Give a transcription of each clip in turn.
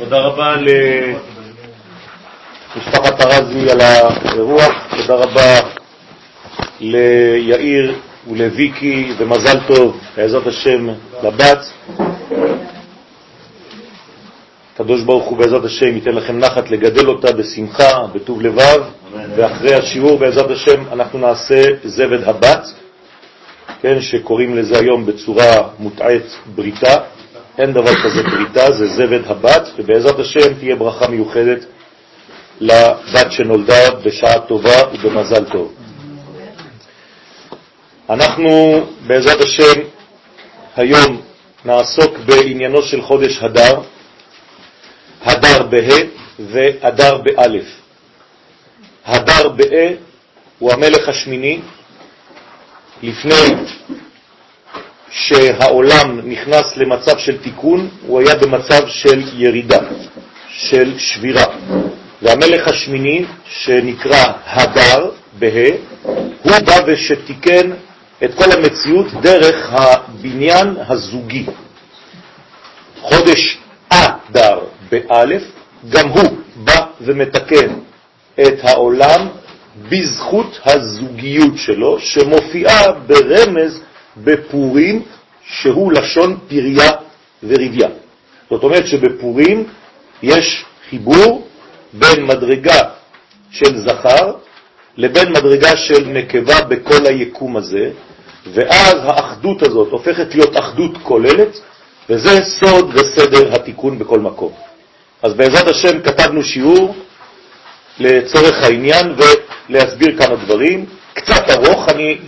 תודה רבה למשפחת הרזי על האירוח, תודה רבה ליאיר ולוויקי, ומזל טוב, בעזרת השם, לבת. הקדוש ברוך הוא בעזרת השם ייתן לכם נחת לגדל אותה בשמחה, בטוב לבב, ואחרי השיעור בעזרת השם אנחנו נעשה זבד הבת, כן, שקוראים לזה היום בצורה מוטעית בריתה. אין דבר כזה בריתה, זה זבד הבת, ובעזרת השם תהיה ברכה מיוחדת לבת שנולדה בשעה טובה ובמזל טוב. אנחנו בעזרת השם היום נעסוק בעניינו של חודש הדר, הדר בה' והדר באלף. הדר באה הוא המלך השמיני, לפני שהעולם נכנס למצב של תיקון, הוא היה במצב של ירידה, של שבירה. והמלך השמיני, שנקרא הדר, בה, הוא בא ושתיקן את כל המציאות דרך הבניין הזוגי. חודש אדר באלף, גם הוא בא ומתקן את העולם בזכות הזוגיות שלו, שמופיעה ברמז בפורים, שהוא לשון פריה וריביה. זאת אומרת שבפורים יש חיבור בין מדרגה של זכר לבין מדרגה של נקבה בכל היקום הזה, ואז האחדות הזאת הופכת להיות אחדות כוללת, וזה סוד וסדר התיקון בכל מקום. אז בעזרת השם כתבנו שיעור לצורך העניין ולהסביר כמה דברים. קצת ארוך, אני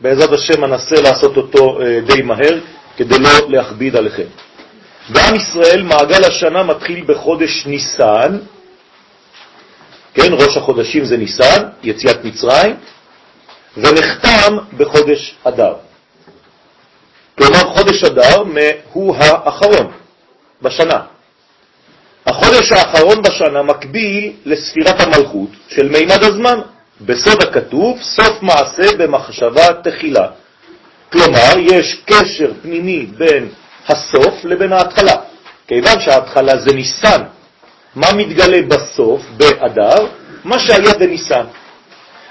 בעזרת השם אנסה לעשות אותו אה, די מהר כדי לא להכביד עליכם. בעם ישראל מעגל השנה מתחיל בחודש ניסן, כן, ראש החודשים זה ניסן, יציאת מצרים, ונחתם בחודש אדר. כלומר, חודש אדר הוא האחרון בשנה. החודש האחרון בשנה מקביל לספירת המלכות של מימד הזמן. בסוד הכתוב, סוף מעשה במחשבה תחילה. כלומר, יש קשר פנימי בין הסוף לבין ההתחלה. כיוון שההתחלה זה ניסן. מה מתגלה בסוף, באדר? מה שהיה בניסן.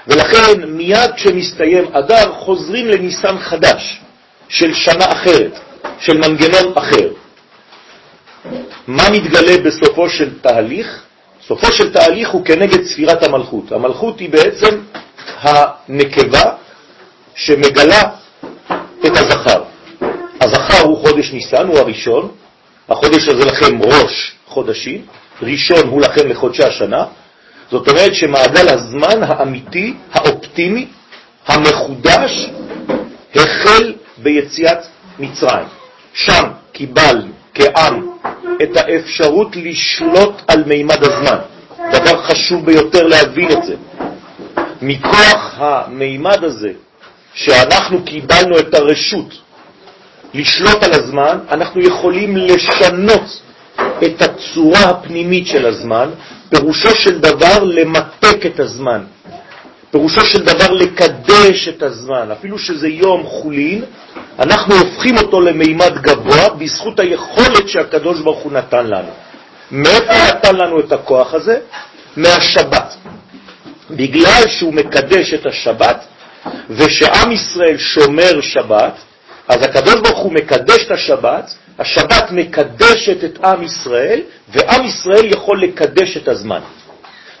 ולכן מיד כשמסתיים אדר חוזרים לניסן חדש, של שנה אחרת, של מנגנון אחר. מה מתגלה בסופו של תהליך? סופו של תהליך הוא כנגד ספירת המלכות. המלכות היא בעצם הנקבה שמגלה את הזכר. הזכר הוא חודש ניסן, הוא הראשון, החודש הזה לכם ראש חודשים, ראשון הוא לכם לחודשי השנה, זאת אומרת שמעגל הזמן האמיתי, האופטימי, המחודש, החל ביציאת מצרים. שם קיבל כעם את האפשרות לשלוט על מימד הזמן. דבר חשוב ביותר להבין את זה. מכוח המימד הזה, שאנחנו קיבלנו את הרשות לשלוט על הזמן, אנחנו יכולים לשנות את הצורה הפנימית של הזמן, פירושו של דבר למתק את הזמן, פירושו של דבר לקדש את הזמן, אפילו שזה יום חולין, אנחנו הופכים אותו למימד גבוה בזכות היכולת שהקדוש ברוך הוא נתן לנו. מאיפה נתן לנו את הכוח הזה? מהשבת. בגלל שהוא מקדש את השבת, ושעם ישראל שומר שבת, אז הקדוש ברוך הוא מקדש את השבת, השבת מקדשת את עם ישראל, ועם ישראל יכול לקדש את הזמן.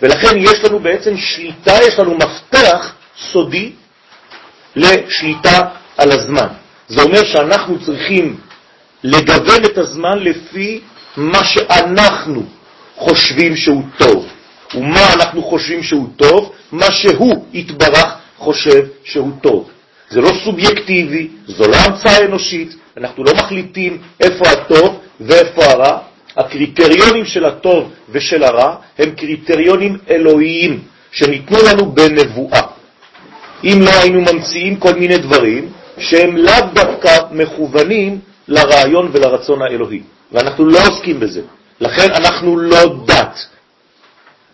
ולכן יש לנו בעצם שליטה, יש לנו מפתח סודי לשליטה על הזמן. זה אומר שאנחנו צריכים לגוון את הזמן לפי מה שאנחנו חושבים שהוא טוב. ומה אנחנו חושבים שהוא טוב? מה שהוא יתברך חושב שהוא טוב. זה לא סובייקטיבי, זו לא המצאה אנושית, אנחנו לא מחליטים איפה הטוב ואיפה הרע. הקריטריונים של הטוב ושל הרע הם קריטריונים אלוהיים שניתנו לנו בנבואה. אם לא היינו ממציאים כל מיני דברים שהם לאו דווקא מכוונים לרעיון ולרצון האלוהי, ואנחנו לא עוסקים בזה. לכן אנחנו לא דת.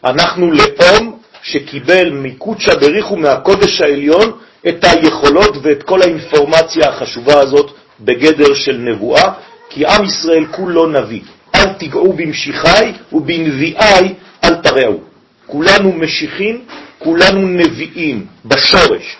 אנחנו לאום שקיבל מקודשא בריחו מהקודש העליון את היכולות ואת כל האינפורמציה החשובה הזאת בגדר של נבואה, כי עם ישראל כולו נביא. אל תיגעו במשיחי ובנביאי אל תרעו. כולנו משיחים, כולנו נביאים בשורש.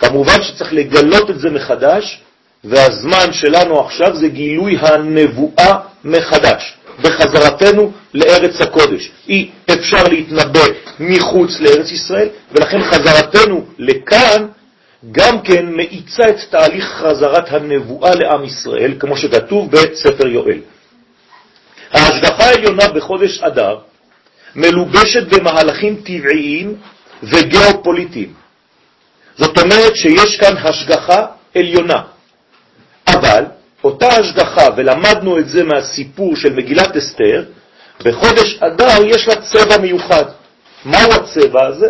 כמובן שצריך לגלות את זה מחדש, והזמן שלנו עכשיו זה גילוי הנבואה מחדש, בחזרתנו לארץ הקודש. אי אפשר להתנבא מחוץ לארץ ישראל, ולכן חזרתנו לכאן גם כן מאיצה את תהליך חזרת הנבואה לעם ישראל, כמו שכתוב בספר יואל. ההשגחה העליונה בחודש אדר מלובשת במהלכים טבעיים וגיאופוליטיים. זאת אומרת שיש כאן השגחה עליונה. אבל אותה השגחה, ולמדנו את זה מהסיפור של מגילת אסתר, בחודש אדר יש לה צבע מיוחד. מהו הצבע הזה?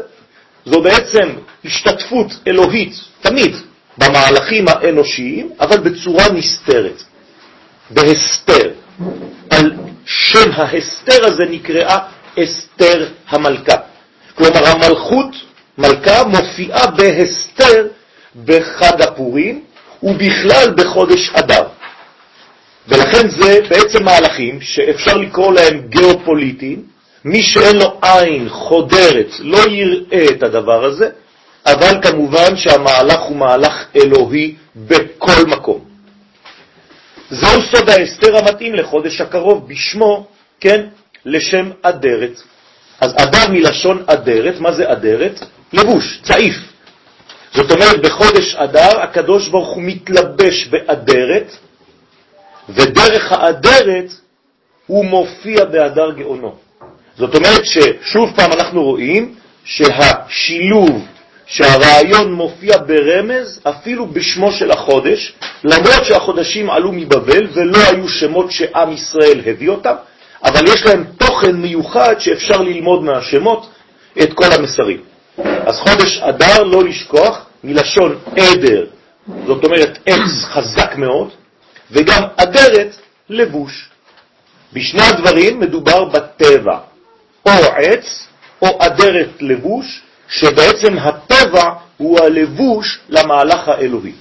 זו בעצם השתתפות אלוהית, תמיד, במהלכים האנושיים, אבל בצורה נסתרת, בהסתר. על שם ההסתר הזה נקראה אסתר המלכה. כלומר, המלכות, מלכה, מופיעה בהסתר בחג הפורים, ובכלל בחודש אדר. ולכן זה בעצם מהלכים שאפשר לקרוא להם גיאופוליטיים, מי שאין לו עין חודרת לא יראה את הדבר הזה, אבל כמובן שהמהלך הוא מהלך אלוהי בכל מקום. זהו סוד ההסתר המתאים לחודש הקרוב, בשמו, כן, לשם אדרת. אז אדר מלשון אדרת, מה זה אדרת? לבוש, צעיף. זאת אומרת, בחודש אדר הקדוש ברוך הוא מתלבש באדרת, ודרך האדרת הוא מופיע באדר גאונו. זאת אומרת ששוב פעם אנחנו רואים שהשילוב, שהרעיון מופיע ברמז אפילו בשמו של החודש, למרות שהחודשים עלו מבבל ולא היו שמות שעם ישראל הביא אותם, אבל יש להם תוכן מיוחד שאפשר ללמוד מהשמות את כל המסרים. אז חודש אדר, לא לשכוח, מלשון עדר, זאת אומרת עץ חזק מאוד, וגם אדרת, לבוש. בשני הדברים מדובר בטבע, או עץ או אדרת לבוש, שבעצם הטבע הוא הלבוש למהלך האלוהי.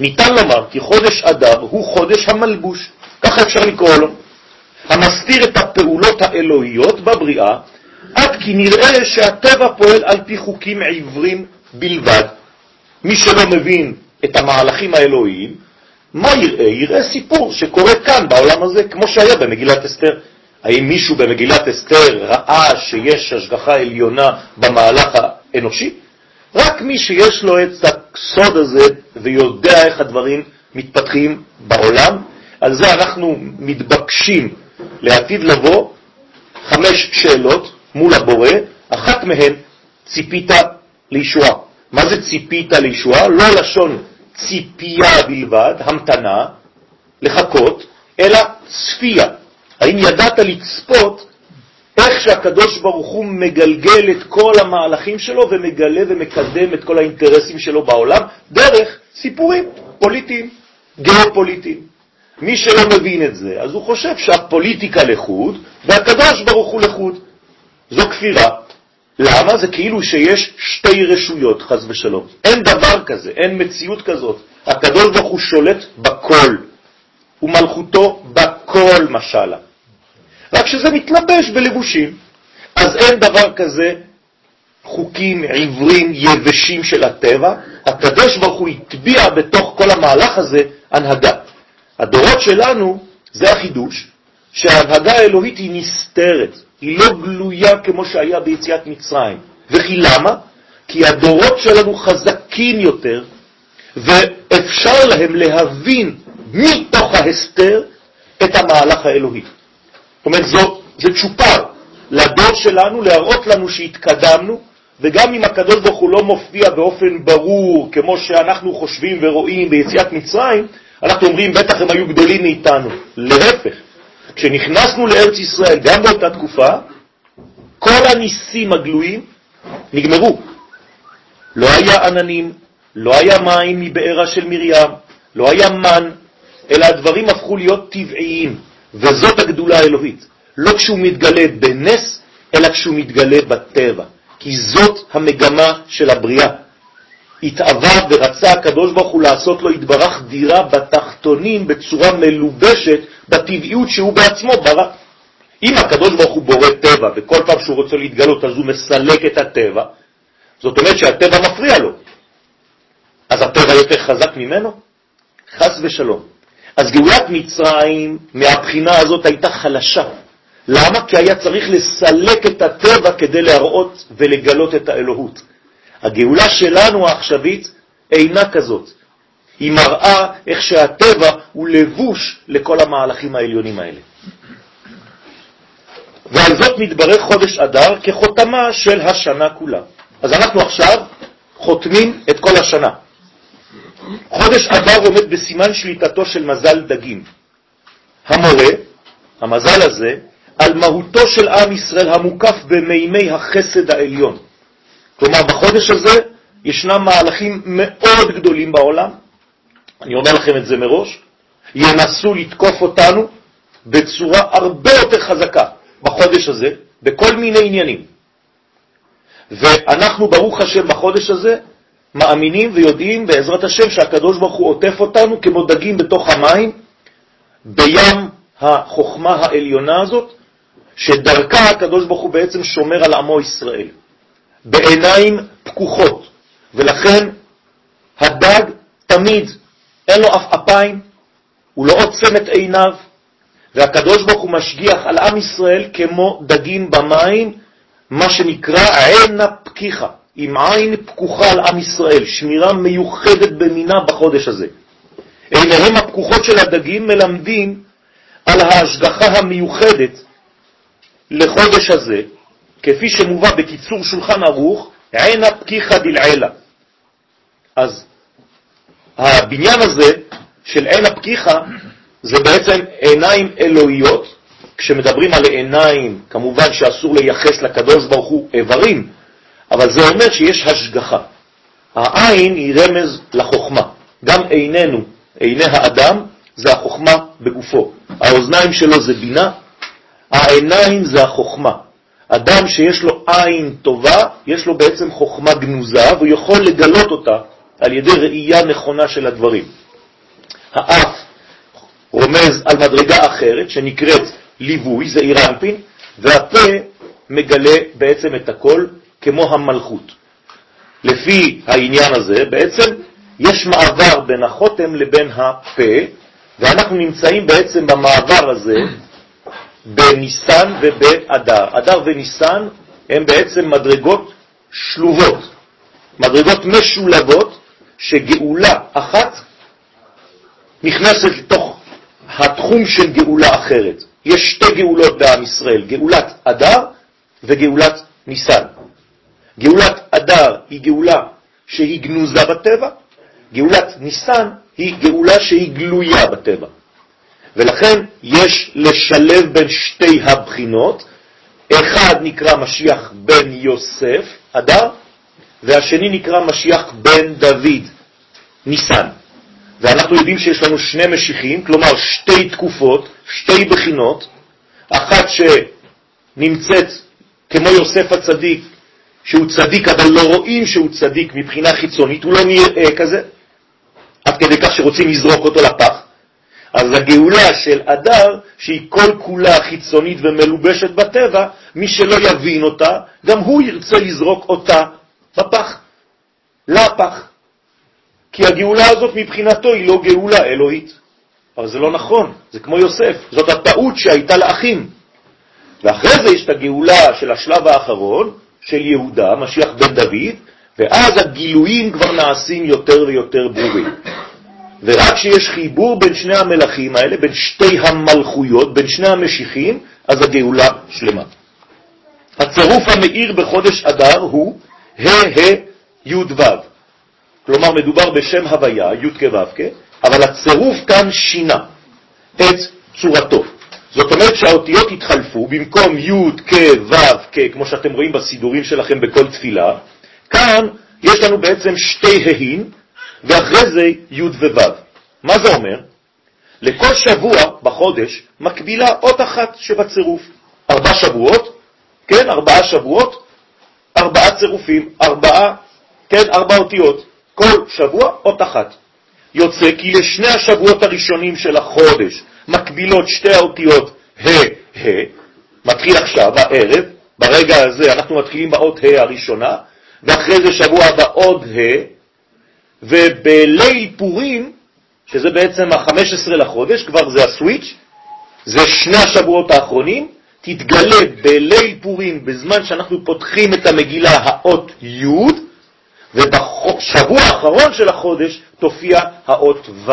ניתן לומר כי חודש אדר הוא חודש המלבוש, ככה אפשר לקרוא לו, המסתיר את הפעולות האלוהיות בבריאה, עד כי נראה שהטבע פועל על פי חוקים עיוורים בלבד. מי שלא מבין את המהלכים האלוהיים, מה יראה? יראה סיפור שקורה כאן בעולם הזה, כמו שהיה במגילת אסתר. האם מישהו במגילת אסתר ראה שיש השגחה עליונה במהלך האנושי? רק מי שיש לו את הסוד הזה ויודע איך הדברים מתפתחים בעולם, על זה אנחנו מתבקשים לעתיד לבוא חמש שאלות מול הבורא, אחת מהן ציפית לישועה. מה זה ציפית לישועה? לא לשון ציפייה בלבד, המתנה, לחכות, אלא צפייה. האם ידעת לצפות איך שהקדוש ברוך הוא מגלגל את כל המהלכים שלו ומגלה ומקדם את כל האינטרסים שלו בעולם דרך סיפורים פוליטיים, גיאופוליטיים. מי שלא מבין את זה, אז הוא חושב שהפוליטיקה לחוד והקדוש ברוך הוא לחוד. זו כפירה. למה? זה כאילו שיש שתי רשויות, חז ושלום. אין דבר כזה, אין מציאות כזאת. הקדוש ברוך הוא שולט בכל, ומלכותו בכל משלה. רק שזה מתלבש בלבושים. אז אין דבר כזה חוקים עיוורים יבשים של הטבע, הקדוש ברוך הוא הטביע בתוך כל המהלך הזה הנהגה. הדורות שלנו, זה החידוש, שההנהגה האלוהית היא נסתרת, היא לא גלויה כמו שהיה ביציאת מצרים. וכי למה? כי הדורות שלנו חזקים יותר, ואפשר להם להבין מתוך ההסתר את המהלך האלוהי. זאת אומרת, זו, זה צ'ופר לדור שלנו להראות לנו שהתקדמנו, וגם אם הקדוש ברוך הוא לא מופיע באופן ברור כמו שאנחנו חושבים ורואים ביציאת מצרים, אנחנו אומרים, בטח הם היו גדולים מאיתנו. להפך, כשנכנסנו לארץ ישראל, גם באותה תקופה, כל הניסים הגלויים נגמרו. לא היה עננים, לא היה מים מבארה של מרים, לא היה מן, אלא הדברים הפכו להיות טבעיים, וזאת הגדולה האלוהית. לא כשהוא מתגלה בנס, אלא כשהוא מתגלה בטבע, כי זאת המגמה של הבריאה. התאווה ורצה הקדוש ברוך הוא לעשות לו התברך דירה בתחתונים בצורה מלובשת בטבעיות שהוא בעצמו ברא. אם הקדוש ברוך הוא בורא טבע וכל פעם שהוא רוצה להתגלות אז הוא מסלק את הטבע, זאת אומרת שהטבע מפריע לו. אז הטבע יותר חזק ממנו? חס ושלום. אז גאולת מצרים מהבחינה הזאת הייתה חלשה. למה? כי היה צריך לסלק את הטבע כדי להראות ולגלות את האלוהות. הגאולה שלנו העכשווית אינה כזאת. היא מראה איך שהטבע הוא לבוש לכל המהלכים העליונים האלה. ועל זאת מתברך חודש אדר כחותמה של השנה כולה. אז אנחנו עכשיו חותמים את כל השנה. חודש אדר עומד בסימן שליטתו של מזל דגים. המורה, המזל הזה, על מהותו של עם ישראל המוקף במימי החסד העליון. כלומר, בחודש הזה ישנם מהלכים מאוד גדולים בעולם, אני אומר לכם את זה מראש, ינסו לתקוף אותנו בצורה הרבה יותר חזקה בחודש הזה, בכל מיני עניינים. ואנחנו, ברוך השם, בחודש הזה מאמינים ויודעים בעזרת השם שהקדוש ברוך הוא עוטף אותנו כמו דגים בתוך המים, בים החוכמה העליונה הזאת, שדרכה הקדוש ברוך הוא בעצם שומר על עמו ישראל, בעיניים פקוחות, ולכן הדג תמיד אין לו אף אפיים, הוא לא עוצם את עיניו, והקדוש ברוך הוא משגיח על עם ישראל כמו דגים במים, מה שנקרא עינה פקיחה, עם עין פקוחה על עם ישראל, שמירה מיוחדת במינה בחודש הזה. עיניהם הפקוחות של הדגים מלמדים על ההשגחה המיוחדת לחודש הזה, כפי שמובא בקיצור שולחן ערוך, עינה פקיחה דלעילה. אז הבניין הזה של עין הפקיחה זה בעצם עיניים אלוהיות, כשמדברים על עיניים, כמובן שאסור לייחס לקדוש ברוך הוא איברים, אבל זה אומר שיש השגחה. העין היא רמז לחוכמה. גם עינינו, עיני האדם, זה החוכמה בגופו. האוזניים שלו זה בינה, העיניים זה החוכמה. אדם שיש לו עין טובה, יש לו בעצם חוכמה גנוזה, והוא יכול לגלות אותה על ידי ראייה נכונה של הדברים. האף רומז על מדרגה אחרת שנקראת ליווי, זה אירנפין, והפה מגלה בעצם את הכל כמו המלכות. לפי העניין הזה, בעצם יש מעבר בין החותם לבין הפה, ואנחנו נמצאים בעצם במעבר הזה בניסן ובאדר. אדר וניסן הם בעצם מדרגות שלובות, מדרגות משולבות, שגאולה אחת נכנסת לתוך התחום של גאולה אחרת. יש שתי גאולות בעם ישראל, גאולת אדר וגאולת ניסן. גאולת אדר היא גאולה שהיא גנוזה בטבע, גאולת ניסן היא גאולה שהיא גלויה בטבע. ולכן יש לשלב בין שתי הבחינות, אחד נקרא משיח בן יוסף, אדר, והשני נקרא משיח בן דוד, ניסן. ואנחנו יודעים שיש לנו שני משיחים, כלומר שתי תקופות, שתי בחינות, אחת שנמצאת כמו יוסף הצדיק, שהוא צדיק אבל לא רואים שהוא צדיק מבחינה חיצונית, הוא לא נראה כזה, עד כדי כך שרוצים לזרוק אותו לפח. אז הגאולה של אדר, שהיא כל כולה חיצונית ומלובשת בטבע, מי שלא יבין אותה, גם הוא ירצה לזרוק אותה בפח, לפח. כי הגאולה הזאת מבחינתו היא לא גאולה אלוהית. אבל זה לא נכון, זה כמו יוסף, זאת הטעות שהייתה לאחים. ואחרי זה יש את הגאולה של השלב האחרון, של יהודה, משיח בן דוד, ואז הגילויים כבר נעשים יותר ויותר ברורים. ורק כשיש חיבור בין שני המלכים האלה, בין שתי המלכויות, בין שני המשיחים, אז הגאולה שלמה. הצירוף המאיר בחודש אדר הוא ה' ה' י' ו'. כלומר, מדובר בשם הוויה, י' כו' כ', אבל הצירוף כאן שינה את צורתו. זאת אומרת שהאותיות התחלפו, במקום י' כ' ו' כ', כמו שאתם רואים בסידורים שלכם בכל תפילה, כאן יש לנו בעצם שתי ה'ין, ואחרי זה י' וו'. מה זה אומר? לכל שבוע בחודש מקבילה אות אחת שבצירוף. ארבע שבועות, כן, ארבעה שבועות, ארבעה צירופים, ארבעה, כן, ארבע אותיות. כל שבוע אות אחת. יוצא כי לשני השבועות הראשונים של החודש מקבילות שתי האותיות ה' ה', מתחיל עכשיו, הערב, ברגע הזה אנחנו מתחילים באות ה' הראשונה, ואחרי זה שבוע הבא עוד ה', ובליל פורים, שזה בעצם ה-15 לחודש, כבר זה הסוויץ', זה שני השבועות האחרונים, תתגלה בליל פורים, בזמן שאנחנו פותחים את המגילה, האות י', ובשבוע האחרון של החודש תופיע האות ו'.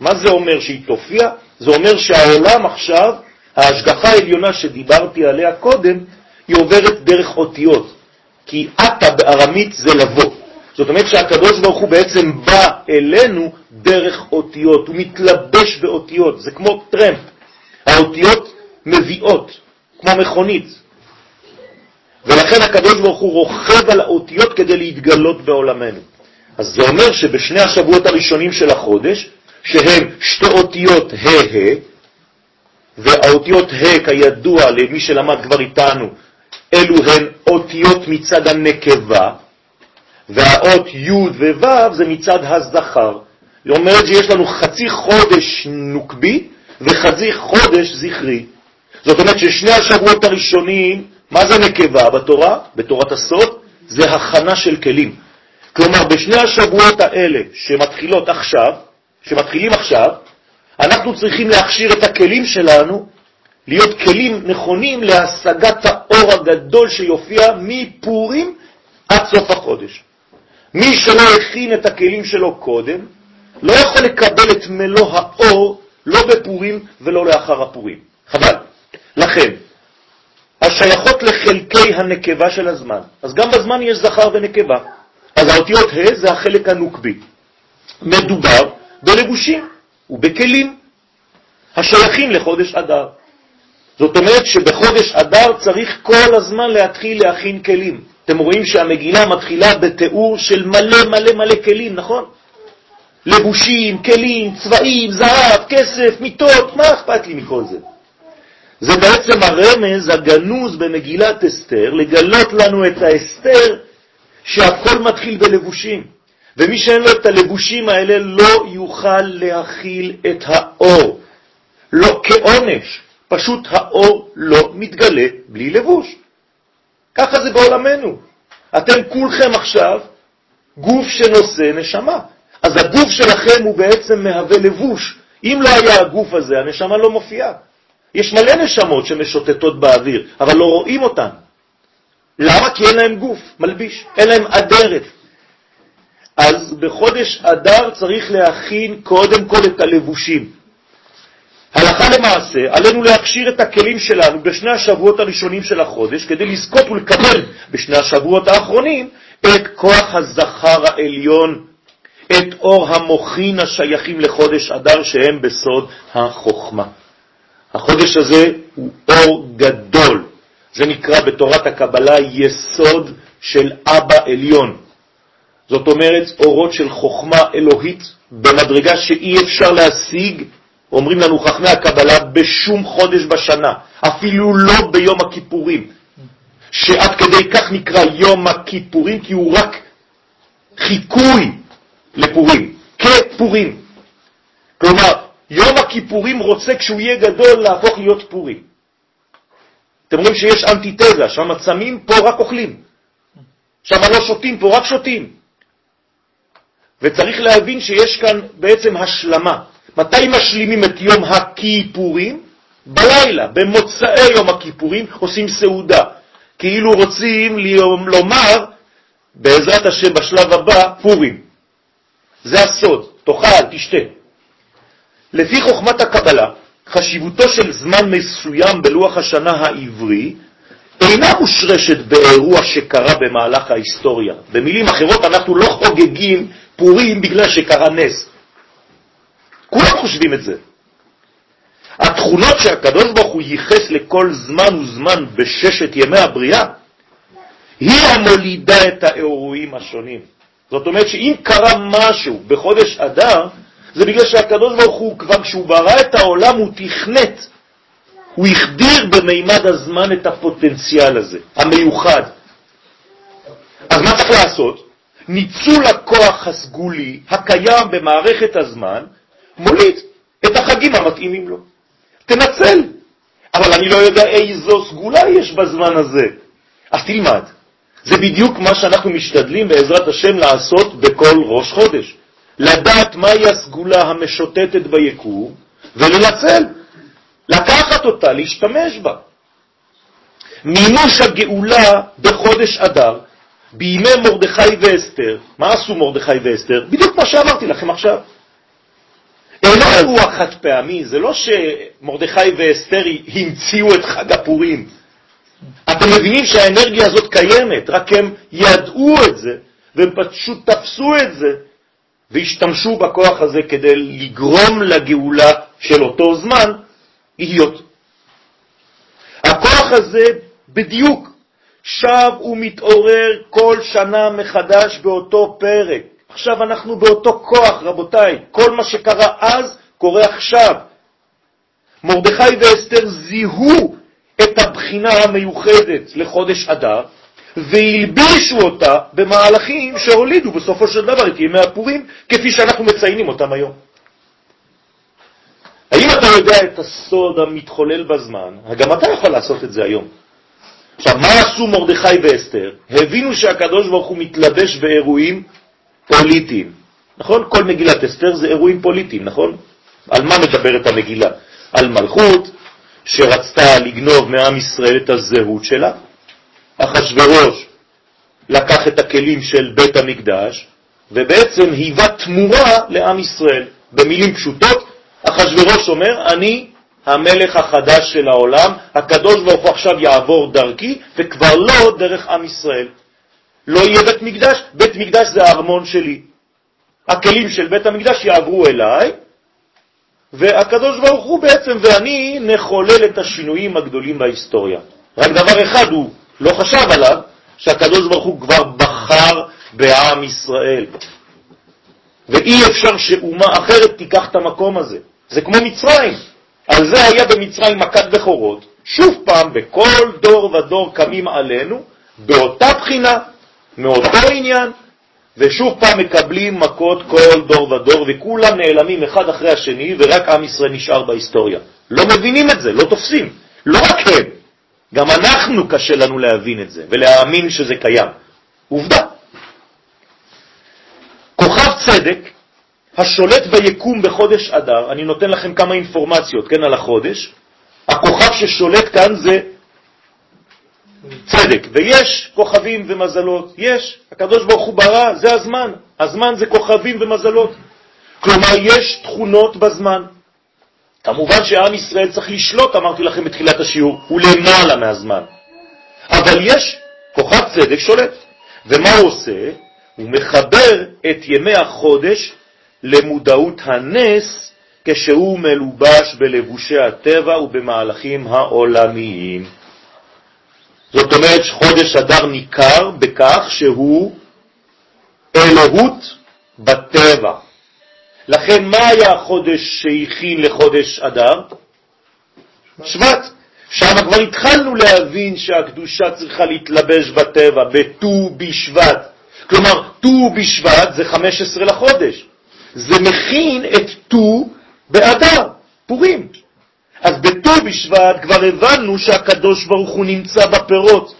מה זה אומר שהיא תופיע? זה אומר שהעולם עכשיו, ההשגחה העליונה שדיברתי עליה קודם, היא עוברת דרך אותיות, כי עתה בארמית זה לבוא. זאת אומרת שהקדוש ברוך הוא בעצם בא אלינו דרך אותיות, הוא מתלבש באותיות, זה כמו טרמפ. האותיות מביאות, כמו מכונית. ולכן הקדוש ברוך הוא רוכב על האותיות כדי להתגלות בעולמנו. אז זה אומר שבשני השבועות הראשונים של החודש, שהם שתי אותיות ה' והאותיות ה' כידוע למי שלמד כבר איתנו, אלו הן אותיות מצד הנקבה, והאות י' וו' זה מצד הזכר. זאת אומרת שיש לנו חצי חודש נוקבי וחצי חודש זכרי. זאת אומרת ששני השבועות הראשונים, מה זה נקבה בתורה? בתורת הסוד? זה הכנה של כלים. כלומר, בשני השבועות האלה שמתחילות עכשיו, שמתחילים עכשיו, אנחנו צריכים להכשיר את הכלים שלנו להיות כלים נכונים להשגת האור הגדול שיופיע מפורים עד סוף החודש. מי שלא הכין את הכלים שלו קודם, לא יכול לקבל את מלוא האור, לא בפורים ולא לאחר הפורים. חבל. לכן, השייכות לחלקי הנקבה של הזמן. אז גם בזמן יש זכר ונקבה. אז האותיות ה' זה החלק הנוקבי. מדובר בלבושים ובכלים השייכים לחודש אדר. זאת אומרת שבחודש אדר צריך כל הזמן להתחיל להכין כלים. אתם רואים שהמגילה מתחילה בתיאור של מלא מלא מלא כלים, נכון? לבושים, כלים, צבעים, זהב, כסף, מיטות, מה אכפת לי מכל זה? זה בעצם הרמז הגנוז במגילת אסתר, לגלות לנו את האסתר שהכל מתחיל בלבושים. ומי שאין לו את הלבושים האלה לא יוכל להכיל את האור. לא כעונש, פשוט האור לא מתגלה בלי לבוש. ככה זה בעולמנו. אתם כולכם עכשיו גוף שנושא נשמה. אז הגוף שלכם הוא בעצם מהווה לבוש. אם לא היה הגוף הזה, הנשמה לא מופיעה. יש מלא נשמות שמשוטטות באוויר, אבל לא רואים אותן. למה? כי אין להם גוף מלביש, אין להם אדרת. אז בחודש אדר צריך להכין קודם כל את הלבושים. הלכה למעשה, עלינו להכשיר את הכלים שלנו בשני השבועות הראשונים של החודש, כדי לזכות ולקבל בשני השבועות האחרונים את כוח הזכר העליון, את אור המוכין השייכים לחודש אדר שהם בסוד החוכמה. החודש הזה הוא אור גדול, זה נקרא בתורת הקבלה יסוד של אבא עליון. זאת אומרת, אורות של חוכמה אלוהית במדרגה שאי אפשר להשיג אומרים לנו חכמי הקבלה, בשום חודש בשנה, אפילו לא ביום הכיפורים, שעד כדי כך נקרא יום הכיפורים, כי הוא רק חיקוי לפורים, כפורים. כלומר, יום הכיפורים רוצה כשהוא יהיה גדול להפוך להיות פורים. אתם רואים שיש אנטיתזה, שם צמים, פה רק אוכלים. שם לא שותים, פה רק שותים. וצריך להבין שיש כאן בעצם השלמה. מתי משלימים את יום הכיפורים? בלילה, במוצאי יום הכיפורים עושים סעודה, כאילו רוצים לומר, בעזרת השם בשלב הבא, פורים. זה הסוד, תאכל, תשתה. לפי חוכמת הקבלה, חשיבותו של זמן מסוים בלוח השנה העברי אינה מושרשת באירוע שקרה במהלך ההיסטוריה. במילים אחרות, אנחנו לא חוגגים פורים בגלל שקרה נס. כולם חושבים את זה. התכונות שהקדוש ברוך הוא ייחס לכל זמן וזמן בששת ימי הבריאה, היא המולידה את האירועים השונים. זאת אומרת שאם קרה משהו בחודש אדר, זה בגלל שהקדוש ברוך הוא כבר כשהוא ברא את העולם הוא תכנת, הוא החדיר במימד הזמן את הפוטנציאל הזה, המיוחד. אז מה צריך לעשות? ניצול הכוח הסגולי הקיים במערכת הזמן מוליד את החגים המתאימים לו. תנצל. אבל אני לא יודע איזו סגולה יש בזמן הזה. אז תלמד. זה בדיוק מה שאנחנו משתדלים בעזרת השם לעשות בכל ראש חודש. לדעת מהי הסגולה המשוטטת ביקום ולנצל, לקחת אותה, להשתמש בה. מימוש הגאולה בחודש אדר, בימי מרדכי ואסתר, מה עשו מרדכי ואסתר? בדיוק מה שאמרתי לכם עכשיו. אינו אירוע חד פעמי, זה לא שמרדכי ואסתר המציאו את חג הפורים. אתם מבינים שהאנרגיה הזאת קיימת, רק הם ידעו את זה, והם פשוט תפסו את זה, והשתמשו בכוח הזה כדי לגרום לגאולה של אותו זמן להיות. הכוח הזה בדיוק שב ומתעורר כל שנה מחדש באותו פרק. עכשיו אנחנו באותו כוח, רבותיי. כל מה שקרה אז קורה עכשיו. מרדכי ואסתר זיהו את הבחינה המיוחדת לחודש אדר, והלבישו אותה במהלכים שהולידו בסופו של דבר את ימי הפורים, כפי שאנחנו מציינים אותם היום. האם אתה יודע את הסוד המתחולל בזמן? גם אתה יכול לעשות את זה היום. עכשיו, מה עשו מרדכי ואסתר? הבינו שהקדוש ברוך הוא מתלבש באירועים פוליטיים. נכון? כל מגילת אסתר זה אירועים פוליטיים, נכון? על מה מדברת המגילה? על מלכות שרצתה לגנוב מעם ישראל את הזהות שלה. אחשורוש לקח את הכלים של בית המקדש ובעצם היווה תמורה לעם ישראל. במילים פשוטות, אחשורוש אומר, אני המלך החדש של העולם, הקדוש ברוך הוא עכשיו יעבור דרכי, וכבר לא דרך עם ישראל. לא יהיה בית מקדש, בית מקדש זה הארמון שלי. הכלים של בית המקדש יעברו אליי, והקדוש ברוך הוא בעצם ואני נחולל את השינויים הגדולים בהיסטוריה. רק דבר אחד הוא לא חשב עליו, שהקדוש ברוך הוא כבר בחר בעם ישראל. ואי אפשר שאומה אחרת תיקח את המקום הזה. זה כמו מצרים. על זה היה במצרים מכת בכורות. שוב פעם, בכל דור ודור קמים עלינו, באותה בחינה, מאותו עניין, ושוב פעם מקבלים מכות כל דור ודור, וכולם נעלמים אחד אחרי השני, ורק עם ישראל נשאר בהיסטוריה. לא מבינים את זה, לא תופסים. לא רק הם, גם אנחנו קשה לנו להבין את זה, ולהאמין שזה קיים. עובדה. כוכב צדק, השולט ביקום בחודש אדר, אני נותן לכם כמה אינפורמציות, כן, על החודש, הכוכב ששולט כאן זה צדק, ויש כוכבים ומזלות, יש, הקדוש ברוך הוא ברא, זה הזמן, הזמן זה כוכבים ומזלות. כלומר, יש תכונות בזמן. כמובן שעם ישראל צריך לשלוט, אמרתי לכם בתחילת השיעור, הוא למעלה מהזמן. אבל יש כוכב צדק שולט. ומה הוא עושה? הוא מחבר את ימי החודש למודעות הנס כשהוא מלובש בלבושי הטבע ובמהלכים העולמיים. זאת אומרת שחודש אדר ניכר בכך שהוא אלוהות בטבע. לכן מה היה החודש שהכין לחודש אדר? שבט. שם כבר התחלנו להבין שהקדושה צריכה להתלבש בטבע, בט"ו בשבט. כלומר, ט"ו בשבט זה 15 לחודש. זה מכין את ט"ו באדר, פורים. אז בט"ו בשבט כבר הבנו שהקדוש ברוך הוא נמצא בפירות.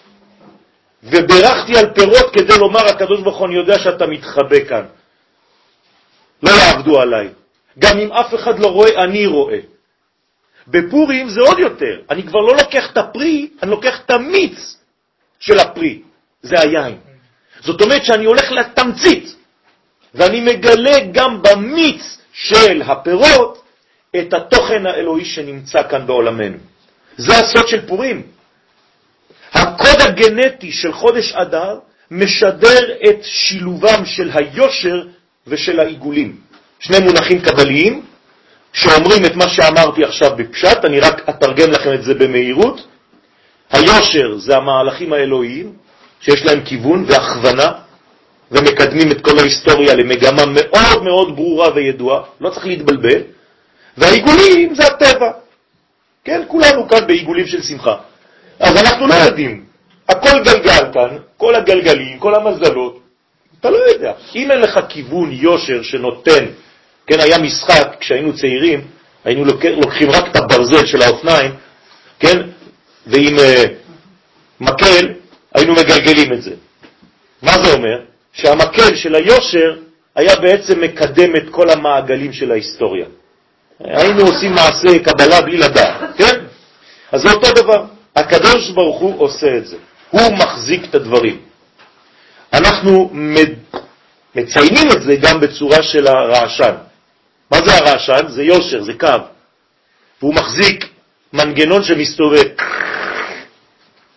וברכתי על פירות כדי לומר, הקדוש ברוך הוא, אני יודע שאתה מתחבא כאן. לא יעבדו עליי. גם אם אף אחד לא רואה, אני רואה. בפורים זה עוד יותר. אני כבר לא לוקח את הפרי, אני לוקח את המיץ של הפרי. זה היין. זאת אומרת שאני הולך לתמצית, ואני מגלה גם במיץ של הפירות את התוכן האלוהי שנמצא כאן בעולמנו. זה הסוד של פורים. הקוד הגנטי של חודש אדר משדר את שילובם של היושר ושל העיגולים. שני מונחים קבליים שאומרים את מה שאמרתי עכשיו בפשט, אני רק אתרגם לכם את זה במהירות. היושר זה המהלכים האלוהיים שיש להם כיוון והכוונה ומקדמים את כל ההיסטוריה למגמה מאוד מאוד ברורה וידועה, לא צריך להתבלבל. והעיגולים זה הטבע. כן, כולנו כאן בעיגולים של שמחה. אז אנחנו לא יודעים. הכל גלגל כאן, כל הגלגלים, כל המזלות, אתה לא יודע. אם אין לך כיוון יושר שנותן, כן, היה משחק, כשהיינו צעירים, היינו לוקחים רק את הברזל של האופניים, כן, ועם uh, מקל היינו מגלגלים את זה. מה זה אומר? שהמקל של היושר היה בעצם מקדם את כל המעגלים של ההיסטוריה. היינו עושים מעשה קבלה בלי לדעת, כן? אז זה אותו דבר. הקדוש ברוך הוא עושה את זה. הוא מחזיק את הדברים. אנחנו מציינים את זה גם בצורה של הרעשן. מה זה הרעשן? זה יושר, זה קו. והוא מחזיק מנגנון שמסתובב.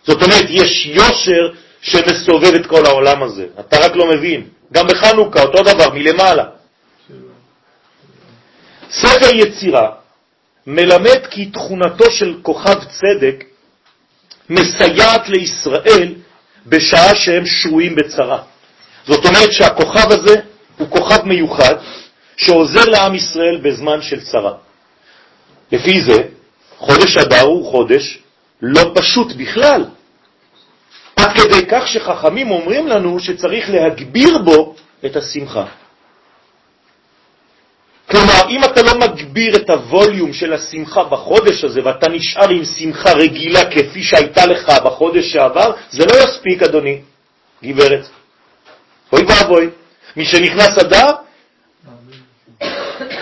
זאת אומרת, יש יושר שמסובב את כל העולם הזה. אתה רק לא מבין. גם בחנוכה, אותו דבר, מלמעלה. ספר יצירה מלמד כי תכונתו של כוכב צדק מסייעת לישראל בשעה שהם שרויים בצרה. זאת אומרת שהכוכב הזה הוא כוכב מיוחד שעוזר לעם ישראל בזמן של צרה. לפי זה, חודש אדר הוא חודש לא פשוט בכלל. עד כדי כך שחכמים אומרים לנו שצריך להגביר בו את השמחה. כלומר, אם אתה לא מגביר את הווליום של השמחה בחודש הזה ואתה נשאר עם שמחה רגילה כפי שהייתה לך בחודש שעבר, זה לא יספיק, אדוני, גברת. אוי ואבוי. שנכנס אדר,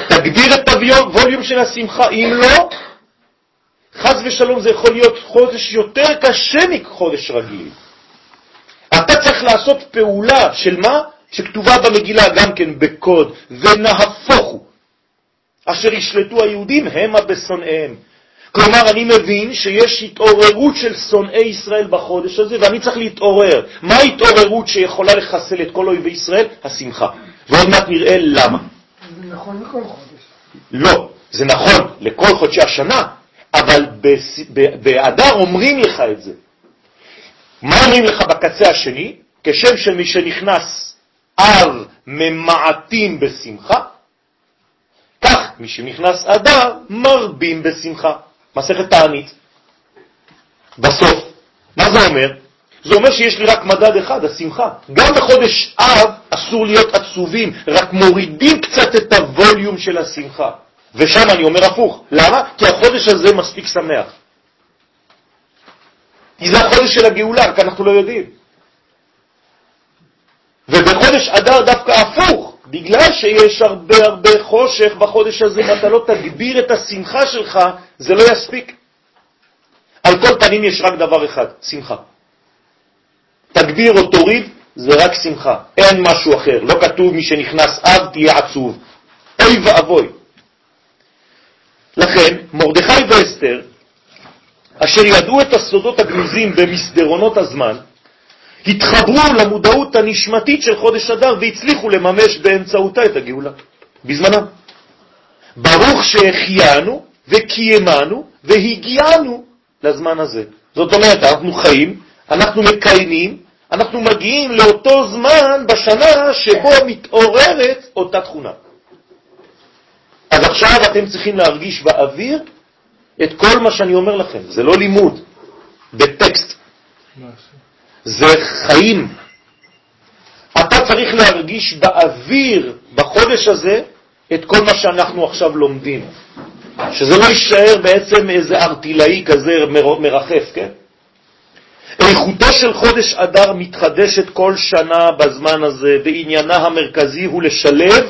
תגביר את הווליום של השמחה. אם לא, חז ושלום זה יכול להיות חודש יותר קשה מחודש רגיל. אתה צריך לעשות פעולה של מה? שכתובה במגילה גם כן בקוד, ונהפוכו. אשר ישלטו היהודים המה בשונאיהם. כלומר, אני מבין שיש התעוררות של שונאי ישראל בחודש הזה, ואני צריך להתעורר. מה ההתעוררות שיכולה לחסל את כל אויבי ישראל? השמחה. ועוד מעט נראה למה. זה נכון לכל חודש. לא, זה נכון לכל חודשי השנה, אבל באדר אומרים לך את זה. מה אומרים לך בקצה השני? כשם שמי שנכנס אב ממעטים בשמחה, מי שנכנס אדר מרבים בשמחה. מסכת תענית. בסוף, מה זה אומר? זה אומר שיש לי רק מדד אחד, השמחה. גם בחודש אב אסור להיות עצובים, רק מורידים קצת את הווליום של השמחה. ושם אני אומר הפוך. למה? כי החודש הזה מספיק שמח. כי זה החודש של הגאולה, רק אנחנו לא יודעים. ובחודש אדר דווקא הפוך, בגלל שיש הרבה הרבה חושך בחודש הזה ואתה לא תגביר את השמחה שלך, זה לא יספיק. על כל פנים יש רק דבר אחד, שמחה. תגביר או תוריד, זה רק שמחה, אין משהו אחר. לא כתוב מי שנכנס אב תהיה עצוב. אוי ואבוי. לכן, מרדכי ואסתר, אשר ידעו את הסודות הגנוזים במסדרונות הזמן, התחברו למודעות הנשמתית של חודש אדר והצליחו לממש באמצעותה את הגאולה, בזמנם. ברוך שהחיינו וקיימנו והגיענו לזמן הזה. זאת אומרת, אנחנו חיים, אנחנו מקיימים, אנחנו מגיעים לאותו זמן בשנה שבו מתעוררת אותה תכונה. אז עכשיו אתם צריכים להרגיש באוויר את כל מה שאני אומר לכם. זה לא לימוד, בטקסט. זה חיים. אתה צריך להרגיש באוויר, בחודש הזה, את כל מה שאנחנו עכשיו לומדים. שזה לא יישאר בעצם איזה ארטילאי כזה מרחף, כן? איכותו של חודש אדר מתחדשת כל שנה בזמן הזה, ועניינה המרכזי הוא לשלב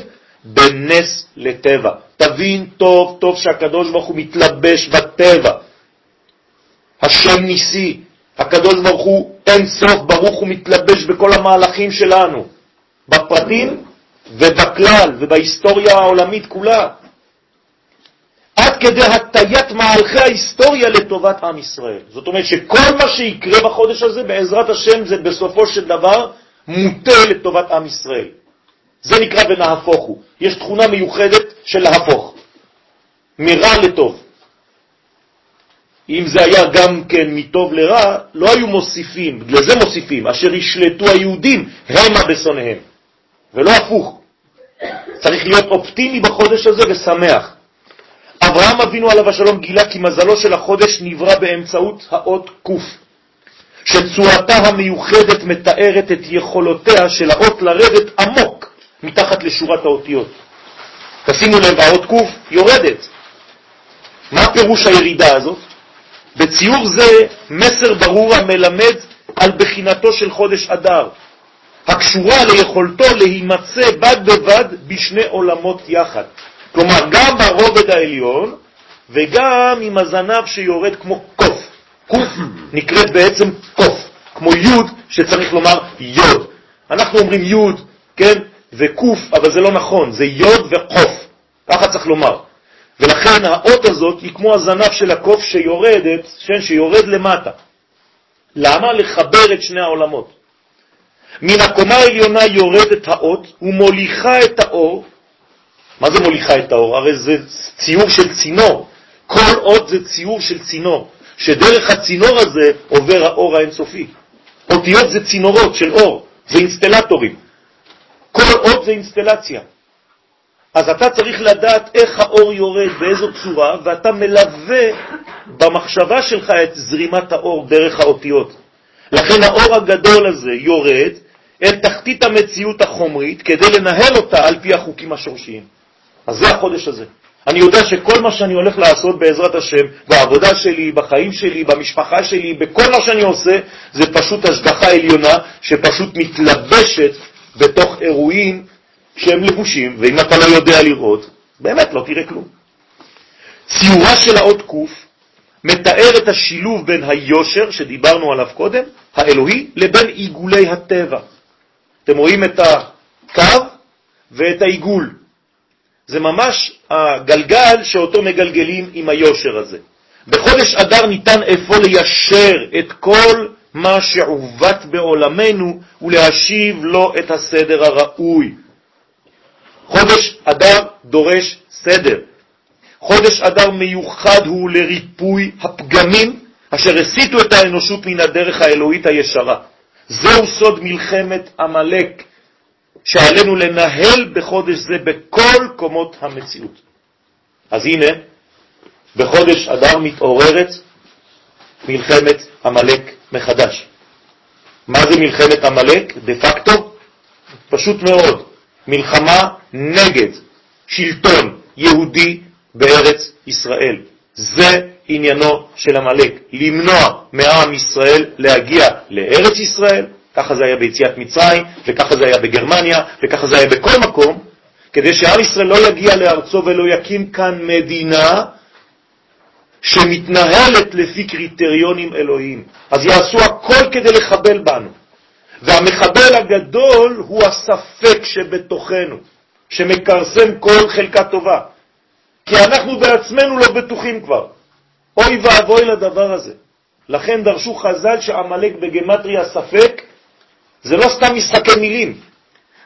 בין נס לטבע. תבין טוב טוב שהקדוש ברוך הוא מתלבש בטבע. השם ניסי, הקדוש ברוך הוא אין סוף ברוך הוא מתלבש בכל המהלכים שלנו, בפרטים ובכלל ובהיסטוריה העולמית כולה. עד כדי הטיית מהלכי ההיסטוריה לטובת עם ישראל. זאת אומרת שכל מה שיקרה בחודש הזה, בעזרת השם, זה בסופו של דבר מוטה לטובת עם ישראל. זה נקרא ונהפוך הוא. יש תכונה מיוחדת של להפוך, מרע לטוב. אם זה היה גם כן מטוב לרע, לא היו מוסיפים, בגלל זה מוסיפים, אשר ישלטו היהודים המה בשונאיהם, ולא הפוך. צריך להיות אופטימי בחודש הזה ושמח. אברהם אבינו עליו השלום גילה כי מזלו של החודש נברא באמצעות האות קוף, שצורתה המיוחדת מתארת את יכולותיה של האות לרדת עמוק מתחת לשורת האותיות. תשימו לב, האות ק' יורדת. מה פירוש הירידה הזאת? בציור זה מסר ברור המלמד על בחינתו של חודש אדר, הקשורה ליכולתו להימצא בד בבד בשני עולמות יחד. כלומר, גם ברובד העליון וגם עם הזנב שיורד כמו קוף. קוף נקראת בעצם קוף, כמו יוד שצריך לומר יוד. אנחנו אומרים יוד, כן, וקוף, אבל זה לא נכון, זה יוד וחוף, ככה צריך לומר. ולכן האות הזאת היא כמו הזנב של הקוף שיורדת, כן, שיורד למטה. למה? לחבר את שני העולמות. מן הקומה העליונה יורדת האות ומוליכה את האור. מה זה מוליכה את האור? הרי זה ציור של צינור. כל אות זה ציור של צינור, שדרך הצינור הזה עובר האור האינסופי. אותיות זה צינורות של אור, זה אינסטלטורים. כל אות זה אינסטלציה. אז אתה צריך לדעת איך האור יורד, באיזו צורה, ואתה מלווה במחשבה שלך את זרימת האור דרך האותיות. לכן האור הגדול הזה יורד אל תחתית המציאות החומרית כדי לנהל אותה על פי החוקים השורשיים. אז זה החודש הזה. אני יודע שכל מה שאני הולך לעשות בעזרת השם, בעבודה שלי, בחיים שלי, במשפחה שלי, בכל מה שאני עושה, זה פשוט השגחה עליונה שפשוט מתלבשת בתוך אירועים שהם לבושים, ואם אתה לא יודע לראות, באמת לא תראה כלום. ציורה של האות ק' מתאר את השילוב בין היושר, שדיברנו עליו קודם, האלוהי, לבין עיגולי הטבע. אתם רואים את הקו ואת העיגול. זה ממש הגלגל שאותו מגלגלים עם היושר הזה. בחודש אדר ניתן אפוא ליישר את כל מה שעוות בעולמנו ולהשיב לו את הסדר הראוי. חודש אדר דורש סדר. חודש אדר מיוחד הוא לריפוי הפגמים אשר הסיטו את האנושות מן הדרך האלוהית הישרה. זהו סוד מלחמת עמלק שעלינו לנהל בחודש זה בכל קומות המציאות. אז הנה, בחודש אדר מתעוררת מלחמת עמלק מחדש. מה זה מלחמת עמלק? דה פקטו? פשוט מאוד, מלחמה נגד שלטון יהודי בארץ ישראל. זה עניינו של עמלק, למנוע מעם ישראל להגיע לארץ ישראל, ככה זה היה ביציאת מצרים, וככה זה היה בגרמניה, וככה זה היה בכל מקום, כדי שעם ישראל לא יגיע לארצו ולא יקים כאן מדינה שמתנהלת לפי קריטריונים אלוהיים. אז יעשו הכל כדי לחבל בנו. והמחבל הגדול הוא הספק שבתוכנו, שמקרסם כל חלקה טובה. כי אנחנו בעצמנו לא בטוחים כבר. אוי ואבוי לדבר הזה. לכן דרשו חז"ל שעמלק בגמטריה ספק זה לא סתם משחקי מילים.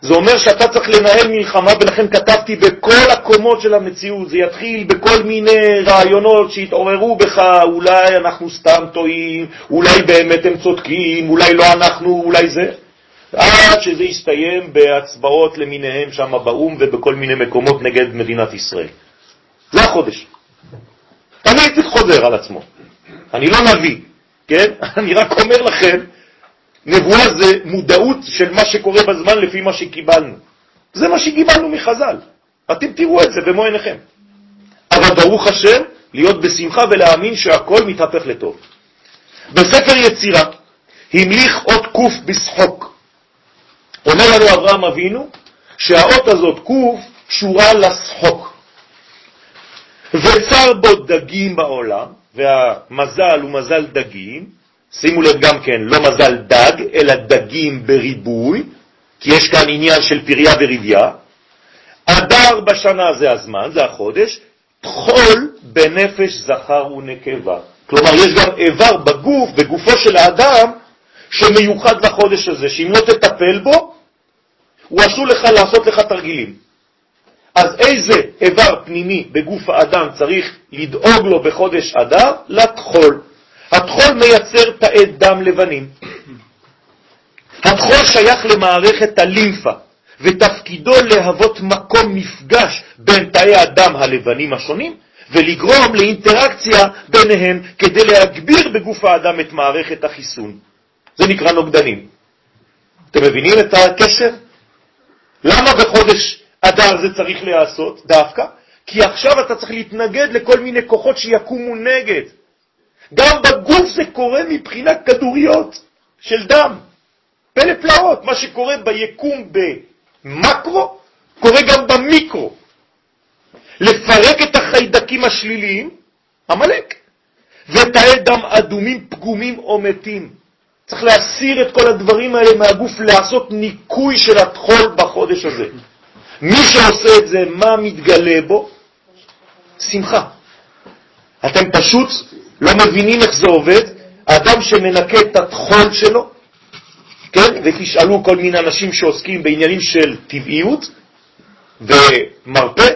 זה אומר שאתה צריך לנהל מלחמה, ולכן כתבתי בכל הקומות של המציאות. זה יתחיל בכל מיני רעיונות שהתעוררו בך, אולי אנחנו סתם טועים, אולי באמת הם צודקים, אולי לא אנחנו, אולי זה. עד שזה יסתיים בהצבעות למיניהם שם באו"ם ובכל מיני מקומות נגד מדינת ישראל. זה החודש. תמיד זה חוזר על עצמו. אני לא נביא, כן? אני רק אומר לכם נבואה זה מודעות של מה שקורה בזמן לפי מה שקיבלנו. זה מה שקיבלנו מחז"ל. אתם תראו את זה במו עיניכם. אבל ברוך השם, להיות בשמחה ולהאמין שהכל מתהפך לטוב. בספר יצירה המליך אות קוף בשחוק. אומר לנו אברהם אבינו שהאות הזאת קוף קשורה לשחוק. וצר בו דגים בעולם, והמזל הוא מזל דגים, שימו לב גם כן, לא מזל דג, אלא דגים בריבוי, כי יש כאן עניין של פריה וריביה. אדר בשנה זה הזמן, זה החודש, תחול בנפש זכר ונקבה. כלומר, יש גם איבר בגוף, בגופו של האדם, שמיוחד לחודש הזה, שאם לא תטפל בו, הוא עשו לך לעשות לך תרגילים. אז איזה איבר פנימי בגוף האדם צריך לדאוג לו בחודש אדר? לטחול. הטחול מייצר תאי דם לבנים. הטחול שייך למערכת הלימפה, ותפקידו להוות מקום מפגש בין תאי הדם הלבנים השונים, ולגרום לאינטראקציה ביניהם כדי להגביר בגוף האדם את מערכת החיסון. זה נקרא נוגדנים. אתם מבינים את הקשר? למה בחודש אדר זה צריך להיעשות דווקא? כי עכשיו אתה צריך להתנגד לכל מיני כוחות שיקומו נגד. גם בגוף זה קורה מבחינת כדוריות של דם. פלא פלאות, מה שקורה ביקום במקרו, קורה גם במיקרו. לפרק את החיידקים השליליים, המלאק, ותאי דם אדומים, פגומים או מתים. צריך להסיר את כל הדברים האלה מהגוף, לעשות ניקוי של התחול בחודש הזה. מי שעושה את זה, מה מתגלה בו? שמחה. אתם פשוט לא מבינים איך זה עובד. האדם שמנקה את התחול שלו, כן, ותשאלו כל מיני אנשים שעוסקים בעניינים של טבעיות ומרפא,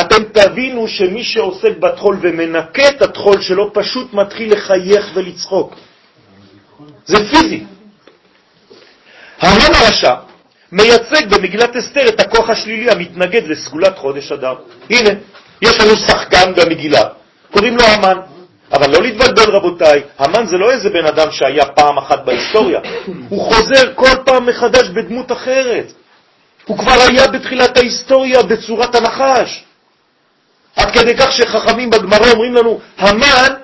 אתם תבינו שמי שעוסק בתחול ומנקה את התחול שלו פשוט מתחיל לחייך ולצחוק. זה פיזי. המן הרשע מייצג במגילת אסתר את הכוח השלילי המתנגד לסגולת חודש אדר. הנה, יש לנו שחקן במגילה, קוראים לו המן. אבל לא להתבלבל רבותיי, המן זה לא איזה בן אדם שהיה פעם אחת בהיסטוריה, הוא חוזר כל פעם מחדש בדמות אחרת. הוא כבר היה בתחילת ההיסטוריה בצורת הנחש. עד כדי כך שחכמים בגמרא אומרים לנו, המן,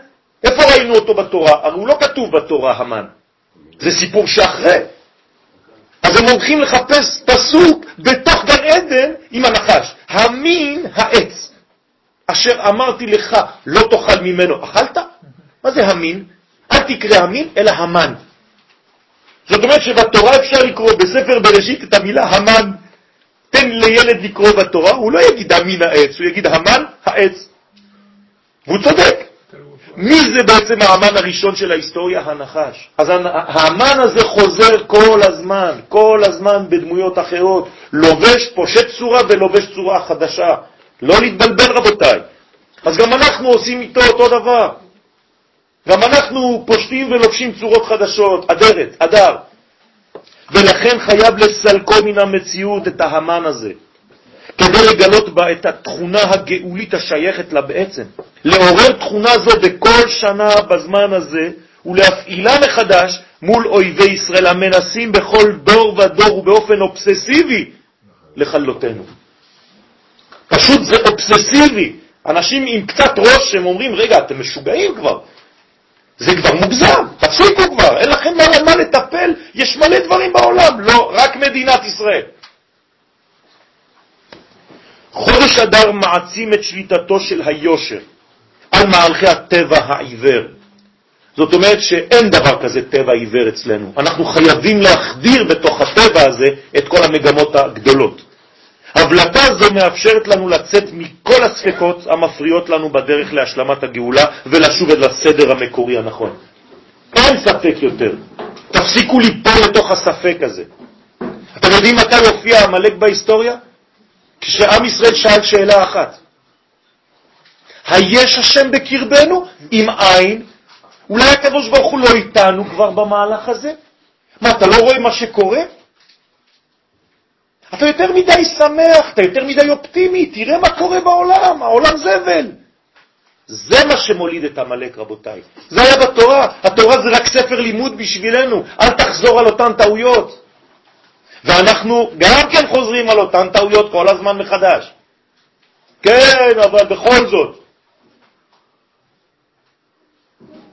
איפה ראינו אותו בתורה? הרי הוא לא כתוב בתורה, המן. זה סיפור שאחרי. אז הם הולכים לחפש פסוק בתוך גן עדן עם הנחש. המין העץ, אשר אמרתי לך, לא תאכל ממנו, אכלת? מה זה המין? אל תקרא המין, אלא המן. זאת אומרת שבתורה אפשר לקרוא בספר בראשית את המילה המן. תן לילד לקרוא בתורה, הוא לא יגיד המין העץ, הוא יגיד המן העץ. והוא צודק. מי זה בעצם האמן הראשון של ההיסטוריה? הנחש. אז האמן הזה חוזר כל הזמן, כל הזמן בדמויות אחרות, לובש, פושט צורה ולובש צורה חדשה. לא להתבלבל רבותיי. אז גם אנחנו עושים איתו אותו דבר. גם אנחנו פושטים ולובשים צורות חדשות, אדרת, אדר. ולכן חייב לסלקו מן המציאות את ההמן הזה. כדי לגלות בה את התכונה הגאולית השייכת לה בעצם. לעורר תכונה זו בכל שנה בזמן הזה ולהפעילה מחדש מול אויבי ישראל המנסים בכל דור ודור ובאופן אובססיבי לכלותנו. פשוט זה אובססיבי. אנשים עם קצת ראש הם אומרים, רגע, אתם משוגעים כבר. זה כבר מוגזם, תפסיקו כבר, אין לכם מה, לטפל, יש מלא דברים בעולם, לא, רק מדינת ישראל. חודש אדר מעצים את שליטתו של היושר על מהלכי הטבע העיוור. זאת אומרת שאין דבר כזה טבע עיוור אצלנו. אנחנו חייבים להחדיר בתוך הטבע הזה את כל המגמות הגדולות. הבלטה זו מאפשרת לנו לצאת מכל הספקות המפריעות לנו בדרך להשלמת הגאולה ולשוב אל הסדר המקורי הנכון. אין ספק יותר. תפסיקו ליפול לתוך הספק הזה. אתם יודעים מתי הופיע המלאק בהיסטוריה? כשעם ישראל שאל שאלה אחת. היש השם בקרבנו? עם עין? אולי הקדוש ברוך הוא לא איתנו כבר במהלך הזה? מה, אתה לא רואה מה שקורה? אתה יותר מדי שמח, אתה יותר מדי אופטימי, תראה מה קורה בעולם, העולם זבל. זה מה שמוליד את עמלק, רבותיי. זה היה בתורה. התורה זה רק ספר לימוד בשבילנו. אל תחזור על אותן טעויות. ואנחנו גם כן חוזרים על אותן טעויות כל הזמן מחדש. כן, אבל בכל זאת.